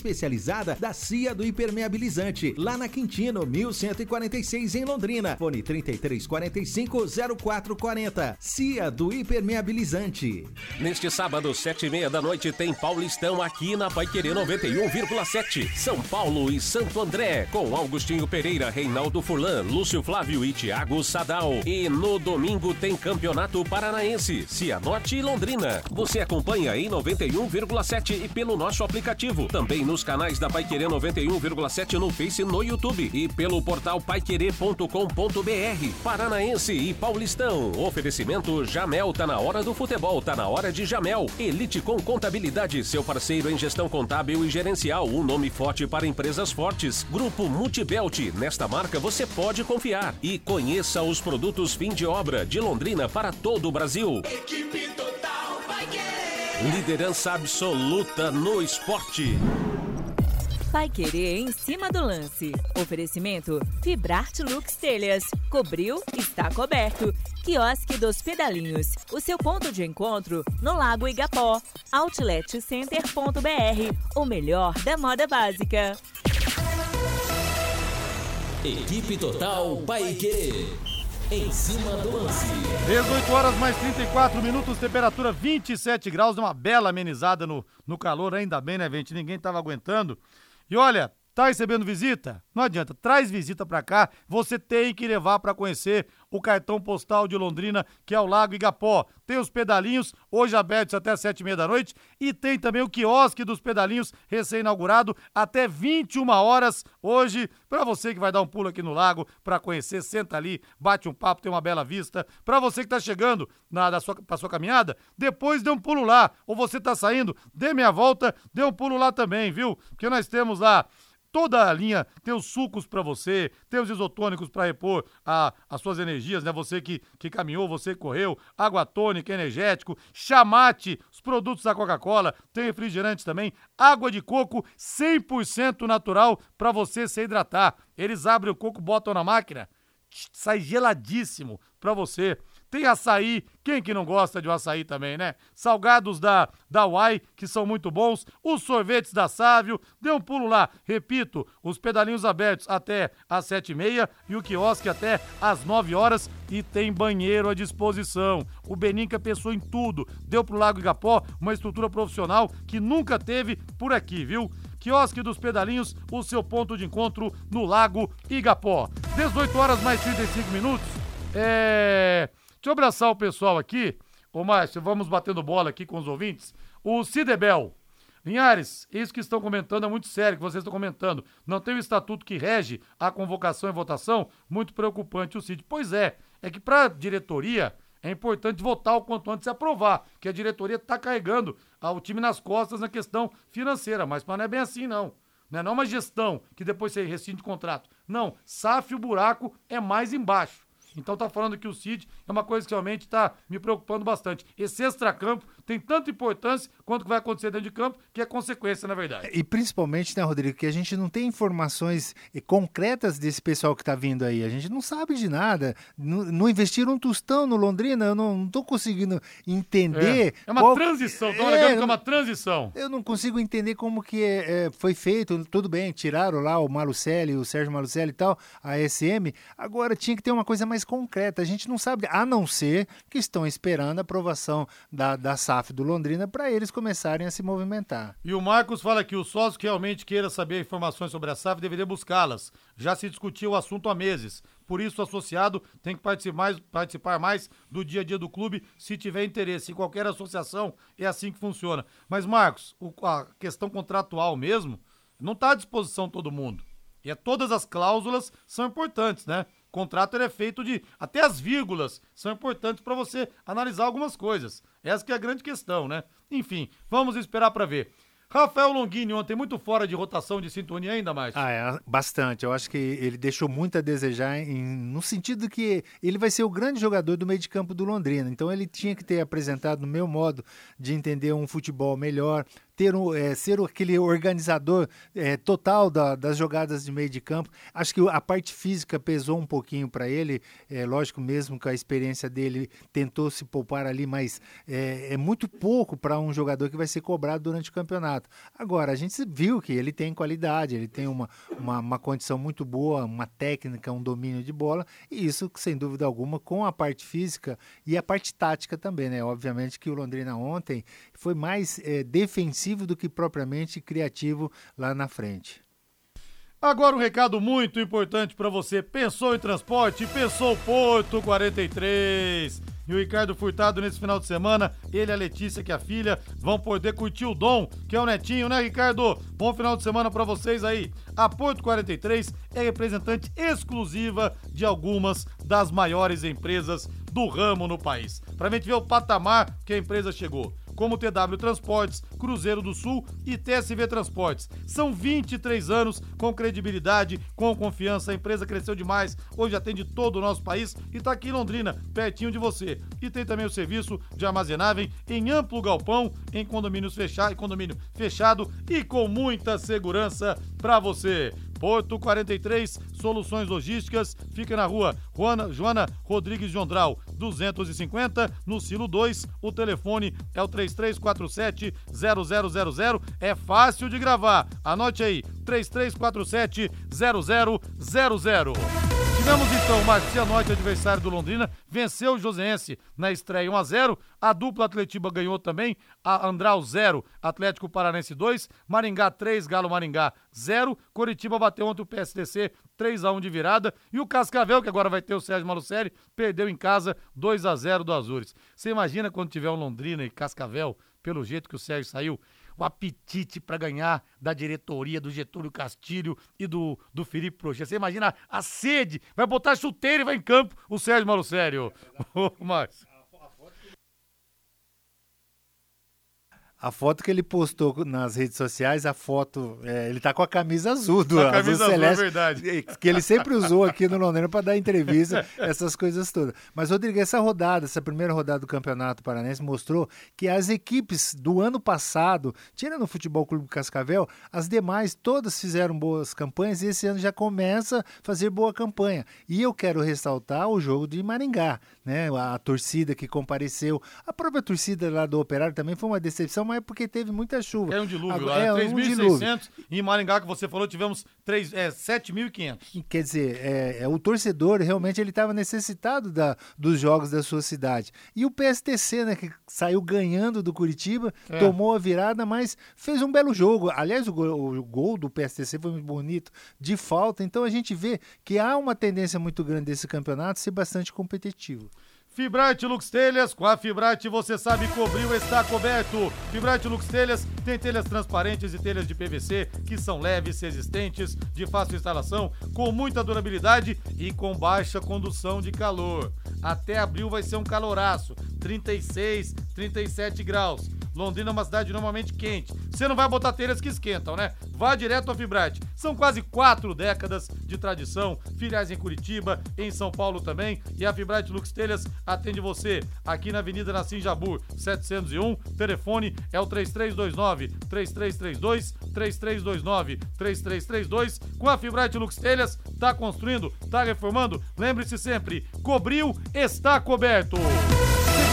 especializada da CIA do Impermeabilizante, lá na Quintino, 1146 em Londrina. Fone 33450440. CIA do Impermeabilizante. Neste sábado, sete e meia da noite, tem Paulistão aqui na Paiquerê 91,7. São Paulo e Santo André, com Augustinho Pereira, Reinaldo Furlan, Lúcio Flávio e Thiago Sadal. E no domingo tem Campeonato Paranaense, Cianorte e Londrina. Você acompanha em 91,7 e pelo nosso aplicativo. Também nos canais da Paiquerê 91,7 no Face e no YouTube. E pelo portal paiquerê.com.br. Paranaense e Paulistão. Oferecimento Jamel, tá na hora do futebol, tá na hora de Jamel. Elite com contabilidade seu parceiro em gestão contábil e gerencial, um nome forte para empresas fortes. Grupo Multibelt, nesta marca você pode confiar. E conheça os produtos fim de obra de Londrina para todo o Brasil. Equipe Total vai Liderança absoluta no esporte. Vai querer em cima do lance. Oferecimento Fibrarte Lux Telhas. Cobriu, está coberto. Quiosque dos Pedalinhos. O seu ponto de encontro no Lago Igapó. Outletcenter.br. O melhor da moda básica. Equipe Total Paique. Em cima do lance. 18 horas mais 34 minutos, temperatura 27 graus, uma bela amenizada no, no calor, ainda bem, né, gente? Ninguém tava aguentando. E olha, Tá recebendo visita? Não adianta, traz visita pra cá, você tem que levar pra conhecer o cartão postal de Londrina, que é o Lago Igapó. Tem os pedalinhos, hoje abertos até sete e meia da noite, e tem também o quiosque dos pedalinhos, recém-inaugurado, até 21 horas hoje, pra você que vai dar um pulo aqui no lago pra conhecer, senta ali, bate um papo, tem uma bela vista. Pra você que tá chegando na, da sua, pra sua caminhada, depois dê um pulo lá, ou você tá saindo, dê meia volta, dê um pulo lá também, viu? Porque nós temos lá toda a linha, tem os sucos para você, tem os isotônicos para repor a, as suas energias, né? Você que, que caminhou, você que correu, água tônica, energético, chamate, os produtos da Coca-Cola, tem refrigerante também, água de coco 100% natural para você se hidratar. Eles abrem o coco, botam na máquina, sai geladíssimo para você. Tem açaí, quem que não gosta de um açaí também, né? Salgados da, da Uai, que são muito bons. Os sorvetes da Sávio. Dê um pulo lá. Repito, os pedalinhos abertos até às sete e meia e o quiosque até às nove horas. E tem banheiro à disposição. O Beninca pensou em tudo. Deu pro Lago Igapó uma estrutura profissional que nunca teve por aqui, viu? Quiosque dos Pedalinhos, o seu ponto de encontro no Lago Igapó. 18 horas mais 35 minutos. É... Deixa eu abraçar o pessoal aqui. Ô, Márcio, vamos batendo bola aqui com os ouvintes. O Cidebel. Linhares, isso que estão comentando é muito sério, que vocês estão comentando. Não tem o estatuto que rege a convocação e votação? Muito preocupante o Cid. Pois é, é que para a diretoria é importante votar o quanto antes e aprovar, que a diretoria está carregando ah, o time nas costas na questão financeira, mas não é bem assim não. Não é uma gestão que depois você rescinde o contrato. Não, SAF o buraco é mais embaixo. Então tá falando que o Cid é uma coisa que realmente está me preocupando bastante. Esse extracampo tem tanta importância quanto o que vai acontecer dentro de campo, que é consequência, na verdade. E principalmente, né, Rodrigo, que a gente não tem informações concretas desse pessoal que está vindo aí. A gente não sabe de nada. Não, não investiram um tostão no Londrina, eu não estou conseguindo entender. É, é uma qual... transição, é, é uma transição. Eu não consigo entender como que é, é, foi feito. Tudo bem, tiraram lá o Malucelli, o Sérgio Malucelli e tal, a SM. Agora tinha que ter uma coisa mais concreta. A gente não sabe, a não ser que estão esperando a aprovação da, da SAF do Londrina para eles começarem a se movimentar. E o Marcos fala que o sócio que realmente queira saber informações sobre a SAF deveria buscá-las. Já se discutiu o assunto há meses. Por isso, o associado tem que participar mais, participar mais do dia a dia do clube se tiver interesse. Em qualquer associação é assim que funciona. Mas, Marcos, o, a questão contratual mesmo não está à disposição todo mundo. E é, todas as cláusulas são importantes, né? Contrato é feito de. Até as vírgulas são importantes para você analisar algumas coisas. Essa que é a grande questão, né? Enfim, vamos esperar para ver. Rafael Longini ontem muito fora de rotação de sintonia ainda mais. Ah, é, bastante. Eu acho que ele deixou muito a desejar em, no sentido que ele vai ser o grande jogador do meio de campo do Londrina. Então ele tinha que ter apresentado no meu modo de entender um futebol melhor, ter um, é, ser aquele organizador é, total da, das jogadas de meio de campo. Acho que a parte física pesou um pouquinho para ele. É lógico, mesmo que a experiência dele tentou se poupar ali, mas é, é muito pouco para um jogador que vai ser cobrado durante o campeonato. Agora, a gente viu que ele tem qualidade, ele tem uma, uma, uma condição muito boa, uma técnica, um domínio de bola, e isso, sem dúvida alguma, com a parte física e a parte tática também, né? Obviamente que o Londrina ontem foi mais é, defensivo do que propriamente criativo lá na frente. Agora um recado muito importante para você. Pensou em transporte? Pensou Porto 43. E o Ricardo Furtado nesse final de semana, ele e a Letícia, que é a filha, vão poder curtir o Dom, que é o netinho, né, Ricardo? Bom final de semana para vocês aí. A Porto 43 é representante exclusiva de algumas das maiores empresas do ramo no país. Pra gente ver o patamar que a empresa chegou como TW Transportes, Cruzeiro do Sul e TSV Transportes. São 23 anos com credibilidade, com confiança. A empresa cresceu demais, hoje atende todo o nosso país e está aqui em Londrina, pertinho de você. E tem também o serviço de armazenagem em amplo galpão, em condomínios fechados, condomínio fechado e com muita segurança para você. Porto 43 Soluções Logísticas, fica na rua Juana, Joana Rodrigues de Ondral, 250, no Silo 2. O telefone é o 3347 0000. É fácil de gravar. Anote aí, 3347 0000. Tivemos então Marcia Cianorte, adversário do Londrina, venceu o Joseense na estreia 1 a 0 A dupla Atletiba ganhou também, a Andral 0, Atlético Paranense 2, Maringá 3, Galo Maringá 0. Coritiba bateu ontem o PSDC 3 a 1 de virada e o Cascavel, que agora vai ter o Sérgio Malucelli, perdeu em casa 2 a 0 do Azures. Você imagina quando tiver um Londrina e Cascavel, pelo jeito que o Sérgio saiu, o apetite para ganhar da diretoria do Getúlio Castilho e do, do Felipe Prochê. Você imagina a sede, vai botar chuteiro e vai em campo o Sérgio Malucelli. Ô, Márcio. A foto que ele postou nas redes sociais, a foto, é, ele tá com a camisa azul do A camisa azul azul, é verdade. que ele sempre usou aqui no Londrina para dar entrevista, essas coisas todas. Mas Rodrigo, essa rodada, essa primeira rodada do Campeonato Paranense mostrou que as equipes do ano passado, tirando o Futebol Clube Cascavel, as demais todas fizeram boas campanhas e esse ano já começa a fazer boa campanha. E eu quero ressaltar o jogo de Maringá, né? A, a torcida que compareceu, a própria torcida lá do Operário também foi uma decepção, é porque teve muita chuva. É um dilúvio Agora- lá, é, é, um dilúvio. 3.600. Em Maringá, que você falou, tivemos é, 7.500. Quer dizer, é, é, o torcedor realmente ele estava necessitado da, dos jogos da sua cidade. E o PSTC, né, que saiu ganhando do Curitiba, É. tomou a virada, mas fez um belo jogo. Aliás, o gol, o gol do PSTC foi muito bonito, de falta. Então a gente vê que há uma tendência muito grande desse campeonato ser bastante competitivo. Fibrate Lux Telhas, com a Fibrate você sabe cobrir o está coberto. Fibrate Lux Telhas tem telhas transparentes e telhas de PVC que são leves, resistentes, de fácil instalação, com muita durabilidade e com baixa condução de calor. Até abril vai ser um caloraço, 36, 37 graus. Londrina é uma cidade normalmente quente. Você não vai botar telhas que esquentam, né? Vá direto ao Fibrate. São quase quatro décadas de tradição. Filiais em Curitiba, em São Paulo também. E a Fibrate Lux Telhas atende você aqui na Avenida Nassim Jabur, 701. Telefone é o 3329 3332 3329 3332. Com a Fibrate Lux Telhas, tá construindo, tá reformando. Lembre-se sempre, cobriu, está coberto.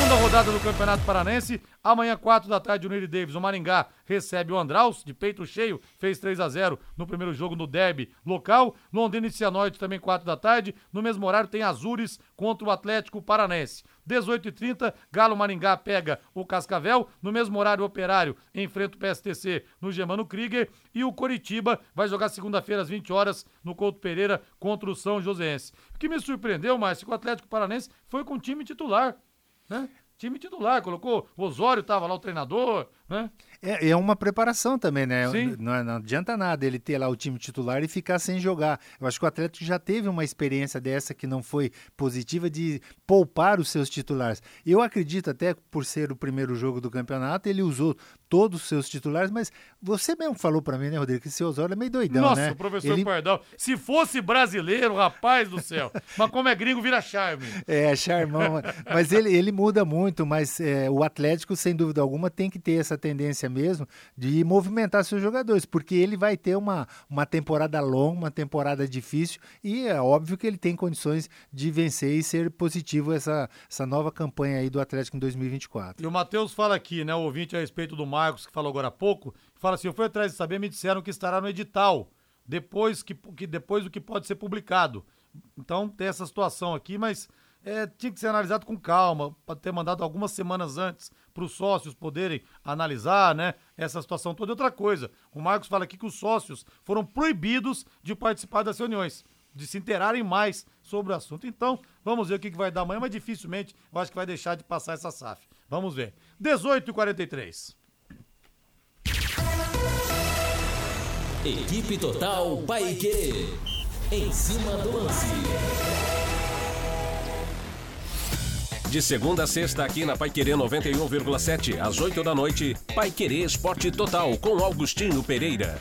Segunda rodada do Campeonato Paranense. Amanhã, 4 da tarde, o Neri Davis, o Maringá, recebe o Andraus, de peito cheio, fez 3 a 0 no primeiro jogo no derby local. Londrina e Cianorte também 4 da tarde. No mesmo horário tem Azures contra o Atlético Paranense. 18h30, Galo Maringá pega o Cascavel. No mesmo horário, o Operário enfrenta o PSTC no Germano Krieger. E o Coritiba vai jogar segunda-feira às 20 horas no Couto Pereira contra o São Joséense. O que me surpreendeu, Márcio, que o Atlético Paranense foi com o time titular, né? Time titular, colocou o Osório, tava lá o treinador, né? É, é uma preparação também, né? Sim. Não, é- não adianta nada ele ter lá o time titular e ficar sem jogar. Eu acho que o Atlético já teve uma experiência dessa que não foi positiva de poupar os seus titulares. Eu acredito até por ser o primeiro jogo do campeonato, ele usou todos os seus titulares, mas você mesmo falou pra mim, né, Rodrigo, que esse Osório é meio doidão, Nossa, né? o professor Ele- Pardal. Se fosse brasileiro, rapaz do céu. Mas como é gringo, vira charme. É, charmão. mas ele, ele muda muito, mas é, o Atlético, sem dúvida alguma, tem que ter essa tendência mesmo de movimentar seus jogadores, porque ele vai ter uma, uma temporada longa, uma temporada difícil, e é óbvio que ele tem condições de vencer e ser positivo essa, essa nova campanha aí do Atlético em 2024. E o Matheus fala aqui, né, o ouvinte a respeito do Marcos, que falou agora há pouco, fala assim, eu fui atrás de saber, me disseram que estará no edital, depois, que, que, depois do que pode ser publicado. Então tem essa situação aqui, mas é, tinha que ser analisado com calma, para ter mandado algumas semanas antes para os sócios poderem analisar, né, essa situação toda. E outra coisa, o Marcos fala aqui que os sócios foram proibidos de participar das reuniões, de se interarem mais sobre o assunto. Então, vamos ver o que, que vai dar amanhã, mas dificilmente eu acho que vai deixar de passar essa SAF. Vamos ver. 18 Equipe Total Paique. Em cima do lance. De segunda a sexta, aqui na Pai Querer 91,7, às 8 da noite, Pai Querer Esporte Total, com Augustinho Pereira.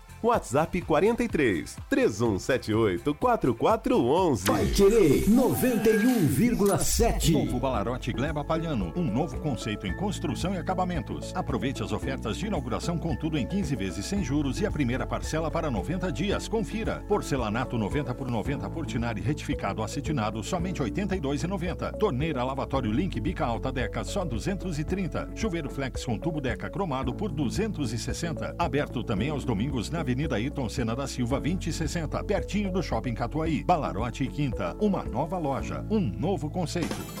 WhatsApp 43 3178 4411. Vai querer 91,7. Novo Balarote Gleba Palhano, um novo conceito em construção e acabamentos. Aproveite as ofertas de inauguração com tudo em 15 vezes sem juros e a primeira parcela para 90 dias. Confira. Porcelanato 90 por 90 Portinari retificado acetinado somente 82,90. Torneira lavatório Link Bica Alta Deca só 230. Chuveiro Flex com tubo Deca cromado por 260. Aberto também aos domingos na Avenida Ayrton Senna da Silva 2060, pertinho do Shopping Catuaí. Balarote e Quinta, uma nova loja, um novo conceito.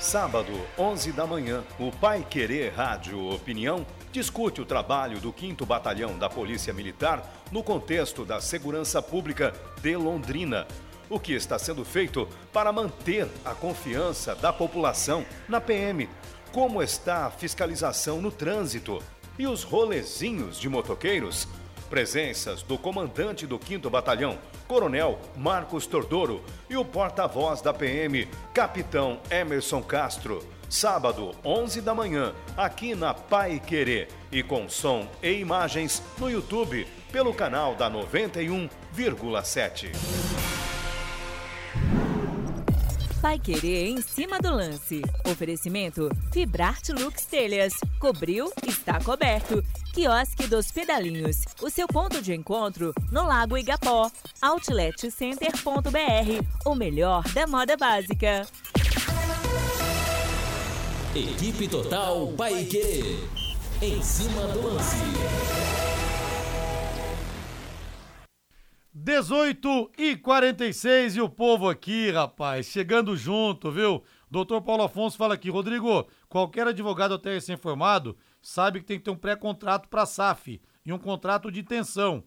Sábado, 11 da manhã, o Pai Querer Rádio Opinião discute o trabalho do 5 Batalhão da Polícia Militar no contexto da segurança pública de Londrina. O que está sendo feito para manter a confiança da população na PM? Como está a fiscalização no trânsito? E os rolezinhos de motoqueiros? Presenças do comandante do 5 Batalhão, Coronel Marcos Tordoro, e o porta-voz da PM, Capitão Emerson Castro. Sábado, 11 da manhã, aqui na Pai Querer e com som e imagens no YouTube, pelo canal da 91,7. Vai querer em cima do lance. Oferecimento Fibrarte Lux Telhas. Cobriu, está coberto. Quiosque dos Pedalinhos. O seu ponto de encontro no Lago Igapó. Outletcenter.br. O melhor da moda básica. Equipe Total Paique. Em cima do lance. 18 e 46 e o povo aqui, rapaz, chegando junto, viu? Doutor Paulo Afonso fala aqui, Rodrigo, qualquer advogado até recém-formado sabe que tem que ter um pré-contrato para SAF e um contrato de intenção.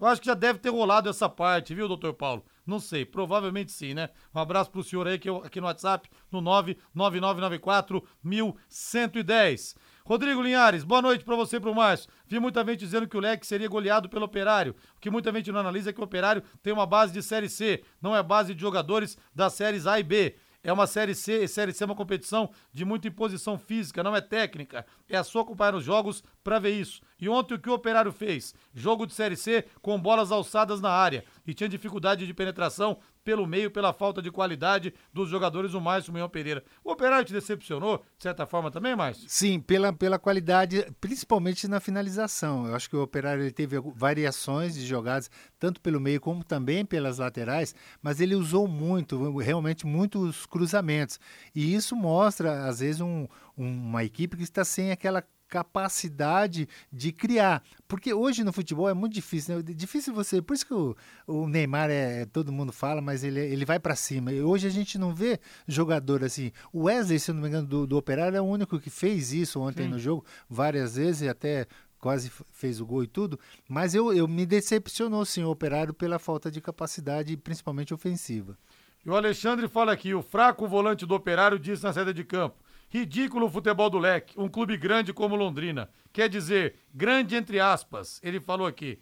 Eu acho que já deve ter rolado essa parte, viu, doutor Paulo? Não sei, provavelmente sim, né? Um abraço pro senhor aí que aqui no WhatsApp, no 99994 1110. Rodrigo Linhares, boa noite para você e pro Márcio. Vi muita gente dizendo que o Leque seria goleado pelo Operário. O que muita gente não analisa é que o Operário tem uma base de Série C, não é base de jogadores das séries A e B. É uma Série C, e Série C é uma competição de muita imposição física, não é técnica. É a sua acompanhar os jogos para ver isso. E ontem o que o Operário fez? Jogo de Série C com bolas alçadas na área e tinha dificuldade de penetração pelo meio, pela falta de qualidade dos jogadores, o Márcio Munhão Pereira. O Operário te decepcionou, de certa forma, também, Márcio? Sim, pela, pela qualidade, principalmente na finalização. Eu acho que o Operário ele teve variações de jogadas, tanto pelo meio como também pelas laterais, mas ele usou muito, realmente muitos cruzamentos. E isso mostra, às vezes, um, uma equipe que está sem aquela capacidade de criar. Porque hoje no futebol é muito difícil, né? Difícil você. Por isso que o, o Neymar é. Todo mundo fala, mas ele, ele vai para cima. E hoje a gente não vê jogador assim. O Wesley, se eu não me engano, do, do Operário é o único que fez isso ontem Sim. no jogo, várias vezes, e até quase fez o gol e tudo, mas eu, eu me decepcionou sim o Operário pela falta de capacidade, principalmente ofensiva. E o Alexandre fala aqui, o fraco volante do Operário disse na saída de campo, Ridículo o futebol do leque, um clube grande como Londrina. Quer dizer, grande entre aspas, ele falou aqui.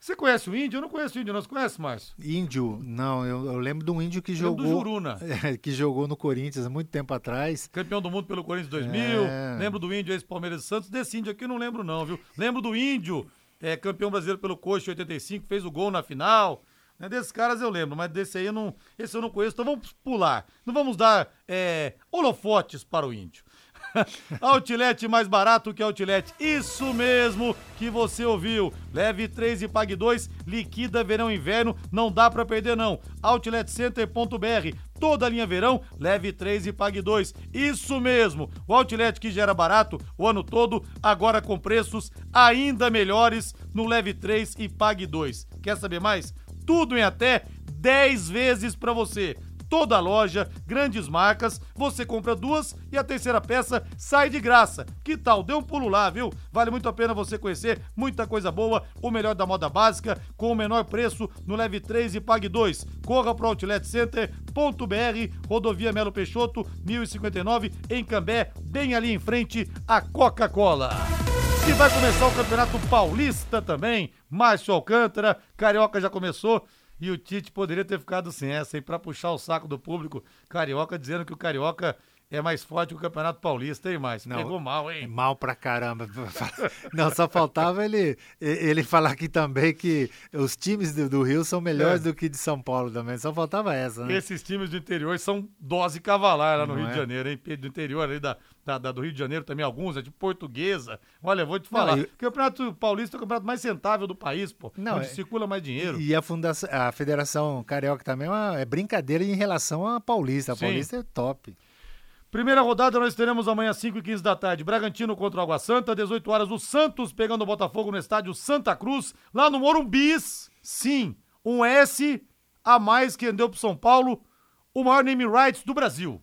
Você conhece o índio? Eu não conheço o índio, não. Você conhece, Márcio? Índio, não. Eu, eu lembro de um índio que eu jogou. Do Juruna. É, que jogou no Corinthians há muito tempo atrás. Campeão do mundo pelo Corinthians 2000. É... Lembro do índio ex-Palmeiras Santos. Desse índio aqui eu não lembro, não, viu? Lembro do índio, é, campeão brasileiro pelo Coxa 85, fez o gol na final. Né? Desses caras eu lembro, mas desse aí eu não, esse eu não conheço, então vamos pular. Não vamos dar é, holofotes para o índio. Outlet mais barato que Outlet. Isso mesmo que você ouviu. Leve 3 e pague 2. Liquida verão e inverno. Não dá pra perder não. Outletcenter.br. Toda a linha verão, leve 3 e pague 2. Isso mesmo. O Outlet que gera barato o ano todo, agora com preços ainda melhores no leve 3 e pague 2. Quer saber mais? Tudo em até 10 vezes pra você toda a loja, grandes marcas, você compra duas e a terceira peça sai de graça. Que tal? Dê um pulo lá, viu? Vale muito a pena você conhecer muita coisa boa, o melhor da moda básica, com o menor preço no Leve 3 e Pague 2. Corra pro Outlet Center.br, Rodovia Melo Peixoto, 1059, em Cambé, bem ali em frente à Coca-Cola. E vai começar o Campeonato Paulista também. Márcio Alcântara, Carioca já começou. E o Tite poderia ter ficado sem essa, hein? Pra puxar o saco do público carioca, dizendo que o carioca é mais forte que o Campeonato Paulista, hein, Márcio? Não, Pegou mal, hein? Mal pra caramba. Não, só faltava ele, ele falar aqui também que os times do, do Rio são melhores É. do que de São Paulo também. Só faltava essa, né? Esses times do interior são dose cavalar lá no Não Rio é? de Janeiro, hein? Do interior ali da, da- da- do Rio de Janeiro também, alguns, é de portuguesa. Olha, eu vou te falar. Não, e- O Campeonato Paulista é o campeonato mais rentável do país, pô. Não, onde é- circula mais dinheiro. E a, fundação, a Federação Carioca também é, uma- é brincadeira em relação à Paulista. A Sim. Paulista é top. Primeira rodada nós teremos amanhã às 5 e 15 da tarde. Bragantino contra o Água Santa, 18 horas. O Santos pegando o Botafogo no estádio Santa Cruz, lá no Morumbis. Sim, um S a mais que rendeu pro São Paulo, o maior name rights do Brasil.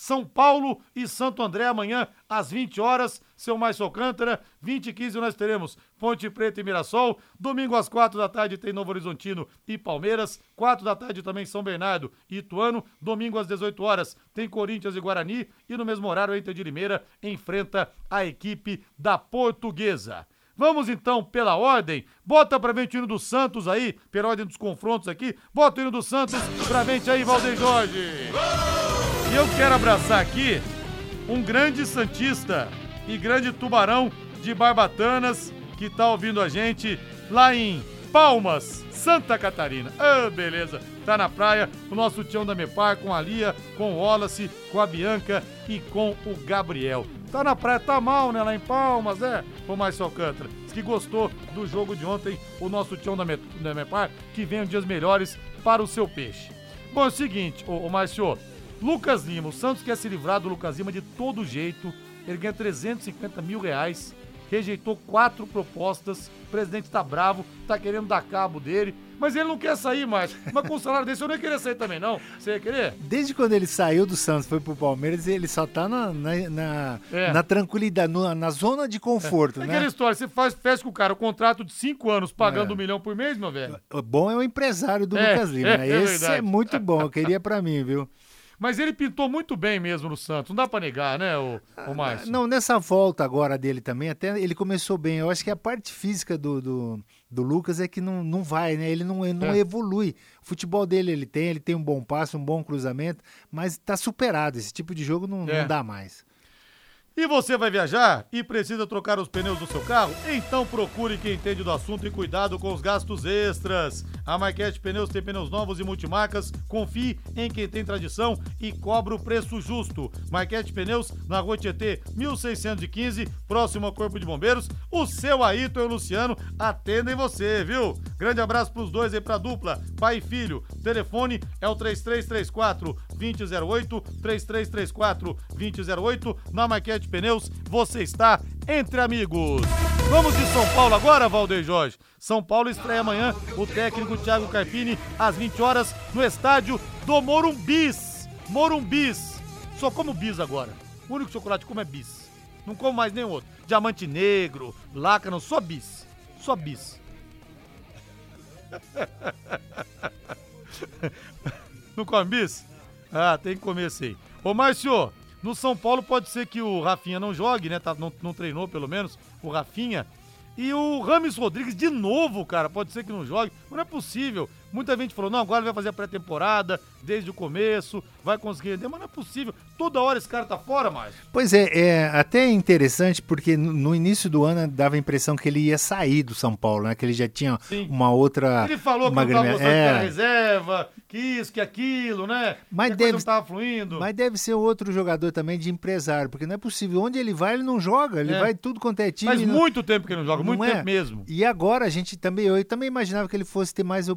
São Paulo e Santo André amanhã às 20 horas. Seu Márcio Alcântara, 20 e 15 nós teremos Ponte Preta e Mirassol. Domingo às 4 da tarde tem Novo Horizontino e Palmeiras. 4 da tarde também São Bernardo e Ituano. Domingo às 18 horas tem Corinthians e Guarani. E no mesmo horário, o Inter de Limeira enfrenta a equipe da Portuguesa. Vamos então pela ordem. Bota pra frente o hino do Santos aí, pela ordem dos confrontos aqui. Bota o hino do Santos pra frente aí, Valdeir Jorge. E eu quero abraçar aqui um grande Santista e grande tubarão de Barbatanas que tá ouvindo a gente lá em Palmas, Santa Catarina. Ah, beleza. Tá na praia o nosso Tião da Mepar com a Lia, com o Wallace, com a Bianca e com o Gabriel. Tá na praia, tá mal, né? Lá em Palmas, é? O Márcio Alcântara. Diz que gostou do jogo de ontem, o nosso Tião da da Mepar, que venham dias melhores para o seu peixe. Bom, é o seguinte, ô, ô Márcio, Lucas Lima, o Santos quer se livrar do Lucas Lima de todo jeito. Ele ganha 350 mil reais, rejeitou quatro propostas. O presidente tá bravo, tá querendo dar cabo dele. Mas ele não quer sair mais. Mas com o salário desse eu não ia querer sair também, não. Você ia querer? Desde quando ele saiu do Santos foi pro Palmeiras, ele só tá na, na, na, É. na tranquilidade, no- na zona de conforto, É né? aquela história, você faz, fecha com o cara o contrato de cinco anos pagando É. um milhão por mês, meu velho. O bom é o empresário do É, Lucas Lima, é, né? é Esse é muito bom, eu queria pra mim, viu? Mas ele pintou muito bem mesmo no Santos, não dá pra negar, né, o, o Márcio? Ah, Não, nessa volta agora dele também, até ele começou bem. Eu acho que a parte física do, do, do Lucas é que não, não vai, né? Ele não, ele não É. evolui. O futebol dele ele tem, ele tem um bom passe, um bom cruzamento, mas tá superado. Esse tipo de jogo não, É. não dá mais. E você vai viajar e precisa trocar os pneus do seu carro? Então procure quem entende do assunto e cuidado com os gastos extras. A Marquete Pneus tem pneus novos e multimarcas. Confie em quem tem tradição e cobra o preço justo. Marquete Pneus, na rua Tietê, 1615, próximo ao Corpo de Bombeiros. O seu Ayrton e o Luciano atendem você, viu? Grande abraço pros dois aí pra dupla, pai e filho. Telefone é o 3334 2008, 3334 2008. Na Maquete Pneus, você está entre amigos. Vamos de São Paulo agora, Valdeir Jorge. São Paulo estreia amanhã o técnico Thiago Carpini às 20 horas no estádio do Morumbis. Morumbis. Só como bis agora. O único chocolate que como é bis. Não como mais nenhum outro. Diamante negro, lácano, só bis. Só bis. Não come bis? Ah, tem que comer aí. Ô, Márcio, no São Paulo pode ser que o Rafinha não jogue, né? Tá, não, não treinou, pelo menos, o Rafinha. E o Rames Rodrigues, de novo, cara, pode ser que não jogue. Não é possível. Muita gente falou, não, agora vai fazer a pré-temporada, desde o começo, vai conseguir render, mas não é possível. Toda hora esse cara tá fora, mais. Pois é, é até interessante porque no, início do ano dava a impressão que ele ia sair do São Paulo, né? Que ele já tinha Sim. uma outra. Ele falou que uma não tava grana- gostando de ficar na é. reserva, que isso, que aquilo, né? Mas que deve- não tava fluindo. Mas deve ser outro jogador também de empresário, porque não é possível. Onde ele vai, ele não joga. Ele É. vai tudo quanto é time. Faz não- muito tempo que ele não joga, muito Não é? tempo mesmo. E agora a gente também, eu também imaginava que ele fosse ter mais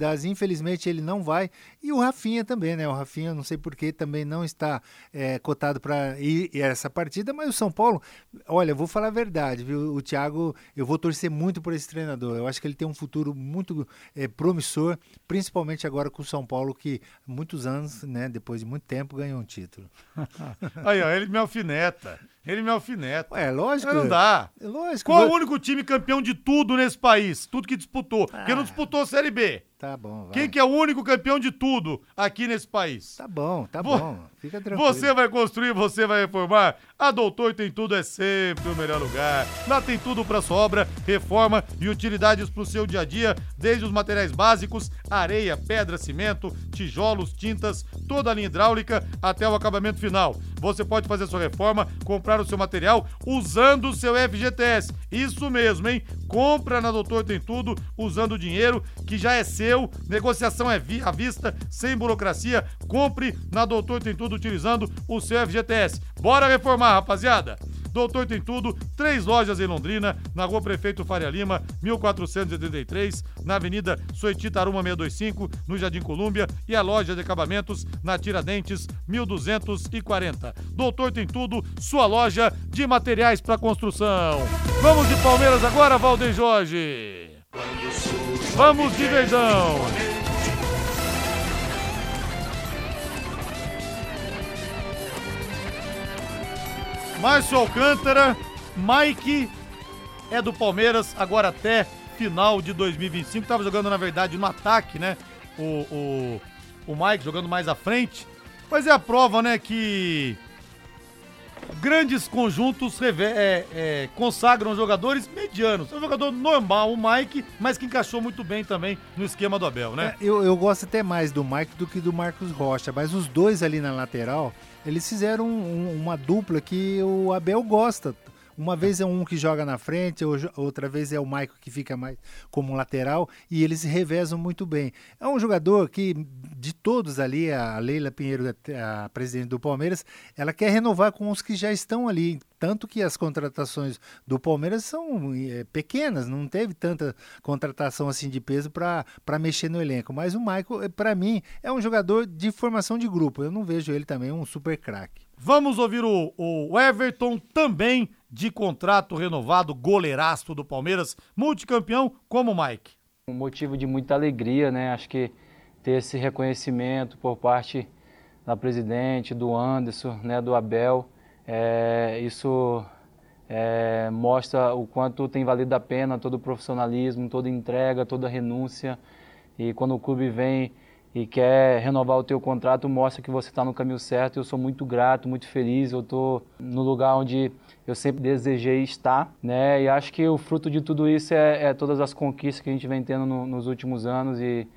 oportunidades. Infelizmente ele não vai. E o Rafinha também, né? O Rafinha, não sei porquê, também não está é, cotado para ir essa partida. Mas o São Paulo, olha, vou falar a verdade, viu? O Thiago, eu vou torcer muito por esse treinador. Eu acho que ele tem um futuro muito é, promissor, principalmente agora com o São Paulo, que muitos anos, né? Depois de muito tempo, ganhou um título. Aí, ó, ele me alfineta. Ele me alfineta. É, lógico. Não dá. É lógico. Qual o único time campeão de tudo nesse país? Tudo que disputou. Porque não disputou a Série B. Tá bom, vai. Quem que é o único campeão de tudo aqui nesse país? Tá bom, tá Vo- bom. Fica tranquilo. Você vai construir, você vai reformar. A Doutor Tem Tudo é sempre o melhor lugar. Lá tem tudo para sua obra, reforma e utilidades para o seu dia a dia, desde os materiais básicos, areia, pedra, cimento, tijolos, tintas, toda a linha hidráulica até o acabamento final. Você pode fazer sua reforma, comprar o seu material usando o seu FGTS. Isso mesmo, hein? Compra na Doutor Tem Tudo usando o dinheiro que já é seu. Negociação é à vista, sem burocracia. Compre na Doutor Tem Tudo utilizando o seu FGTS. Bora reformar, rapaziada! Doutor Tem Tudo, três lojas em Londrina, na Rua Prefeito Faria Lima, 1483, na Avenida Soiti Taruma 625, no Jardim Colúmbia, e a loja de acabamentos na Tiradentes 1240. Doutor Tem Tudo, sua loja de materiais para construção. Vamos de Palmeiras agora, Valdeir Jorge. Vamos de Verdão. Márcio Alcântara, Mike é do Palmeiras agora até final de 2025. Tava jogando, na verdade, no ataque, né? O, o, o Mike jogando mais à frente. Mas é a prova, né, que grandes conjuntos é, é, consagram jogadores medianos. É um jogador normal, o Mike, mas que encaixou muito bem também no esquema do Abel, né? É, eu, eu gosto até mais do Mike do que do Marcos Rocha, mas os dois ali na lateral, eles fizeram um- uma dupla que o Abel gosta. Uma vez é um que joga na frente, ou- outra vez é o Maico que fica mais como lateral e eles revezam muito bem. É um jogador que, de todos ali, a Leila Pinheiro, a presidente do Palmeiras, ela quer renovar com os que já estão ali. Tanto que as contratações do Palmeiras são eh, pequenas, não teve tanta contratação assim de peso para mexer no elenco. Mas o Michael, para mim, é um jogador de formação de grupo. Eu não vejo ele também um super craque. Vamos ouvir o, o Everton também de contrato renovado, goleiraço do Palmeiras, multicampeão como o Mike. Um motivo de muita alegria, né? Acho que ter esse reconhecimento por parte da presidente, do Anderson, né, do Abel, é, isso é, mostra o quanto tem valido a pena todo o profissionalismo, toda entrega, toda renúncia. E quando o clube vem e quer renovar o teu contrato, mostra que você está no caminho certo. Eu sou muito grato, muito feliz. Eu estou no lugar onde eu sempre desejei estar, né? E acho que o fruto de tudo isso é, é todas as conquistas que a gente vem tendo no- nos últimos anos e,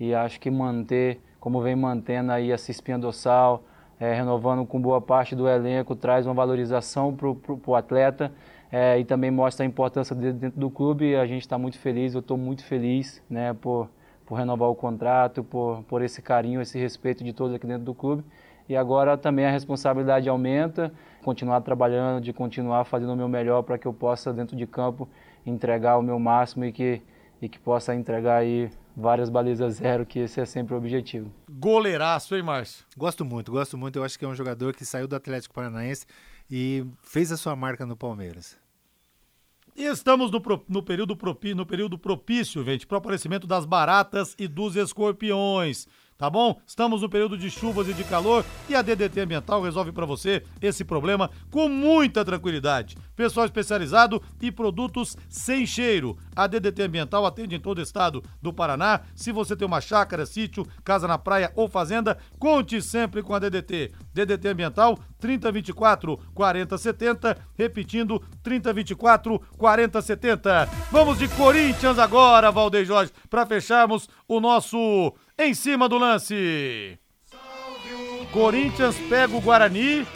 e acho que manter, como vem mantendo aí essa espinha dorsal, é, renovando com boa parte do elenco, traz uma valorização para o atleta é, e também mostra a importância dele dentro do clube. A gente está muito feliz, eu estou muito feliz né, por, por renovar o contrato, por, por esse carinho, esse respeito de todos aqui dentro do clube. E agora também a responsabilidade aumenta, continuar trabalhando, de continuar fazendo o meu melhor para que eu possa, dentro de campo, entregar o meu máximo e que, e que possa entregar aí várias balizas zero, que esse é sempre o objetivo. Goleiraço, hein, Márcio? Gosto muito, gosto muito. Eu acho que é um jogador que saiu do Atlético Paranaense e fez a sua marca no Palmeiras. Estamos no, no período no período propício, gente, para o aparecimento das baratas e dos escorpiões. Tá bom? Estamos no período de chuvas e de calor e a DDT Ambiental resolve para você esse problema com muita tranquilidade. Pessoal especializado e produtos sem cheiro. A DDT Ambiental atende em todo o estado do Paraná. Se você tem uma chácara, sítio, casa na praia ou fazenda, conte sempre com a DDT. DDT Ambiental 3024 4070, repetindo 3024 4070. Vamos de Corinthians agora, Valdeir Jorge, para fecharmos o nosso em cima do lance. Corinthians pega o Guarani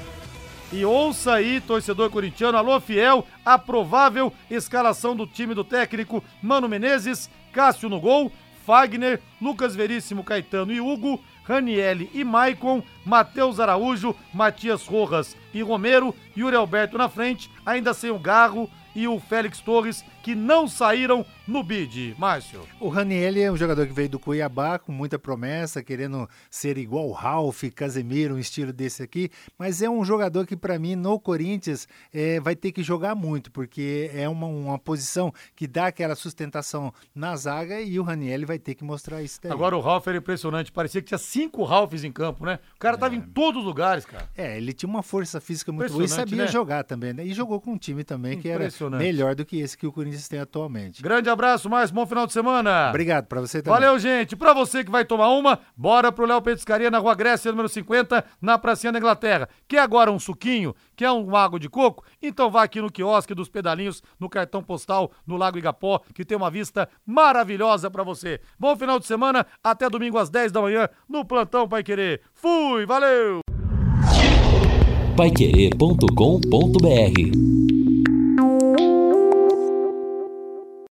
e ouça aí, torcedor corintiano, alô fiel, a provável escalação do time do técnico Mano Menezes, Cássio no gol, Fagner, Lucas Veríssimo, Caetano e Hugo, Ranielli e Maicon, Matheus Araújo, Matias Rojas e Romero, Yuri Alberto na frente, ainda sem o Garro e o Félix Torres, que não saíram no bid. Márcio. O Ranielli é um jogador que veio do Cuiabá com muita promessa, querendo ser igual o Ralf, Casemiro, um estilo desse aqui, mas é um jogador que para mim no Corinthians é, vai ter que jogar muito, porque é uma, uma posição que dá aquela sustentação na zaga e o Ranielli vai ter que mostrar isso daí. Agora o Ralf era impressionante, parecia que tinha cinco Ralfs em campo, né? O cara tava em todos os lugares, cara. É, ele tinha uma força física muito boa e sabia né? jogar também, né? E jogou com um time também que era melhor do que esse que o Corinthians tem atualmente. Grande abraço, mais bom final de semana. Obrigado para você também. Valeu, gente. Para você que vai tomar uma, bora pro Léo Petiscaria na Rua Grécia, número 50, na Pracinha da Inglaterra. Quer agora um suquinho? Quer um água de coco? Então vá aqui no quiosque dos pedalinhos, no cartão postal, no Lago Igapó, que tem uma vista maravilhosa para você. Bom final de semana, até domingo às 10 da manhã, no Plantão Pai Querer. Fui, valeu! Paiquerê.com.br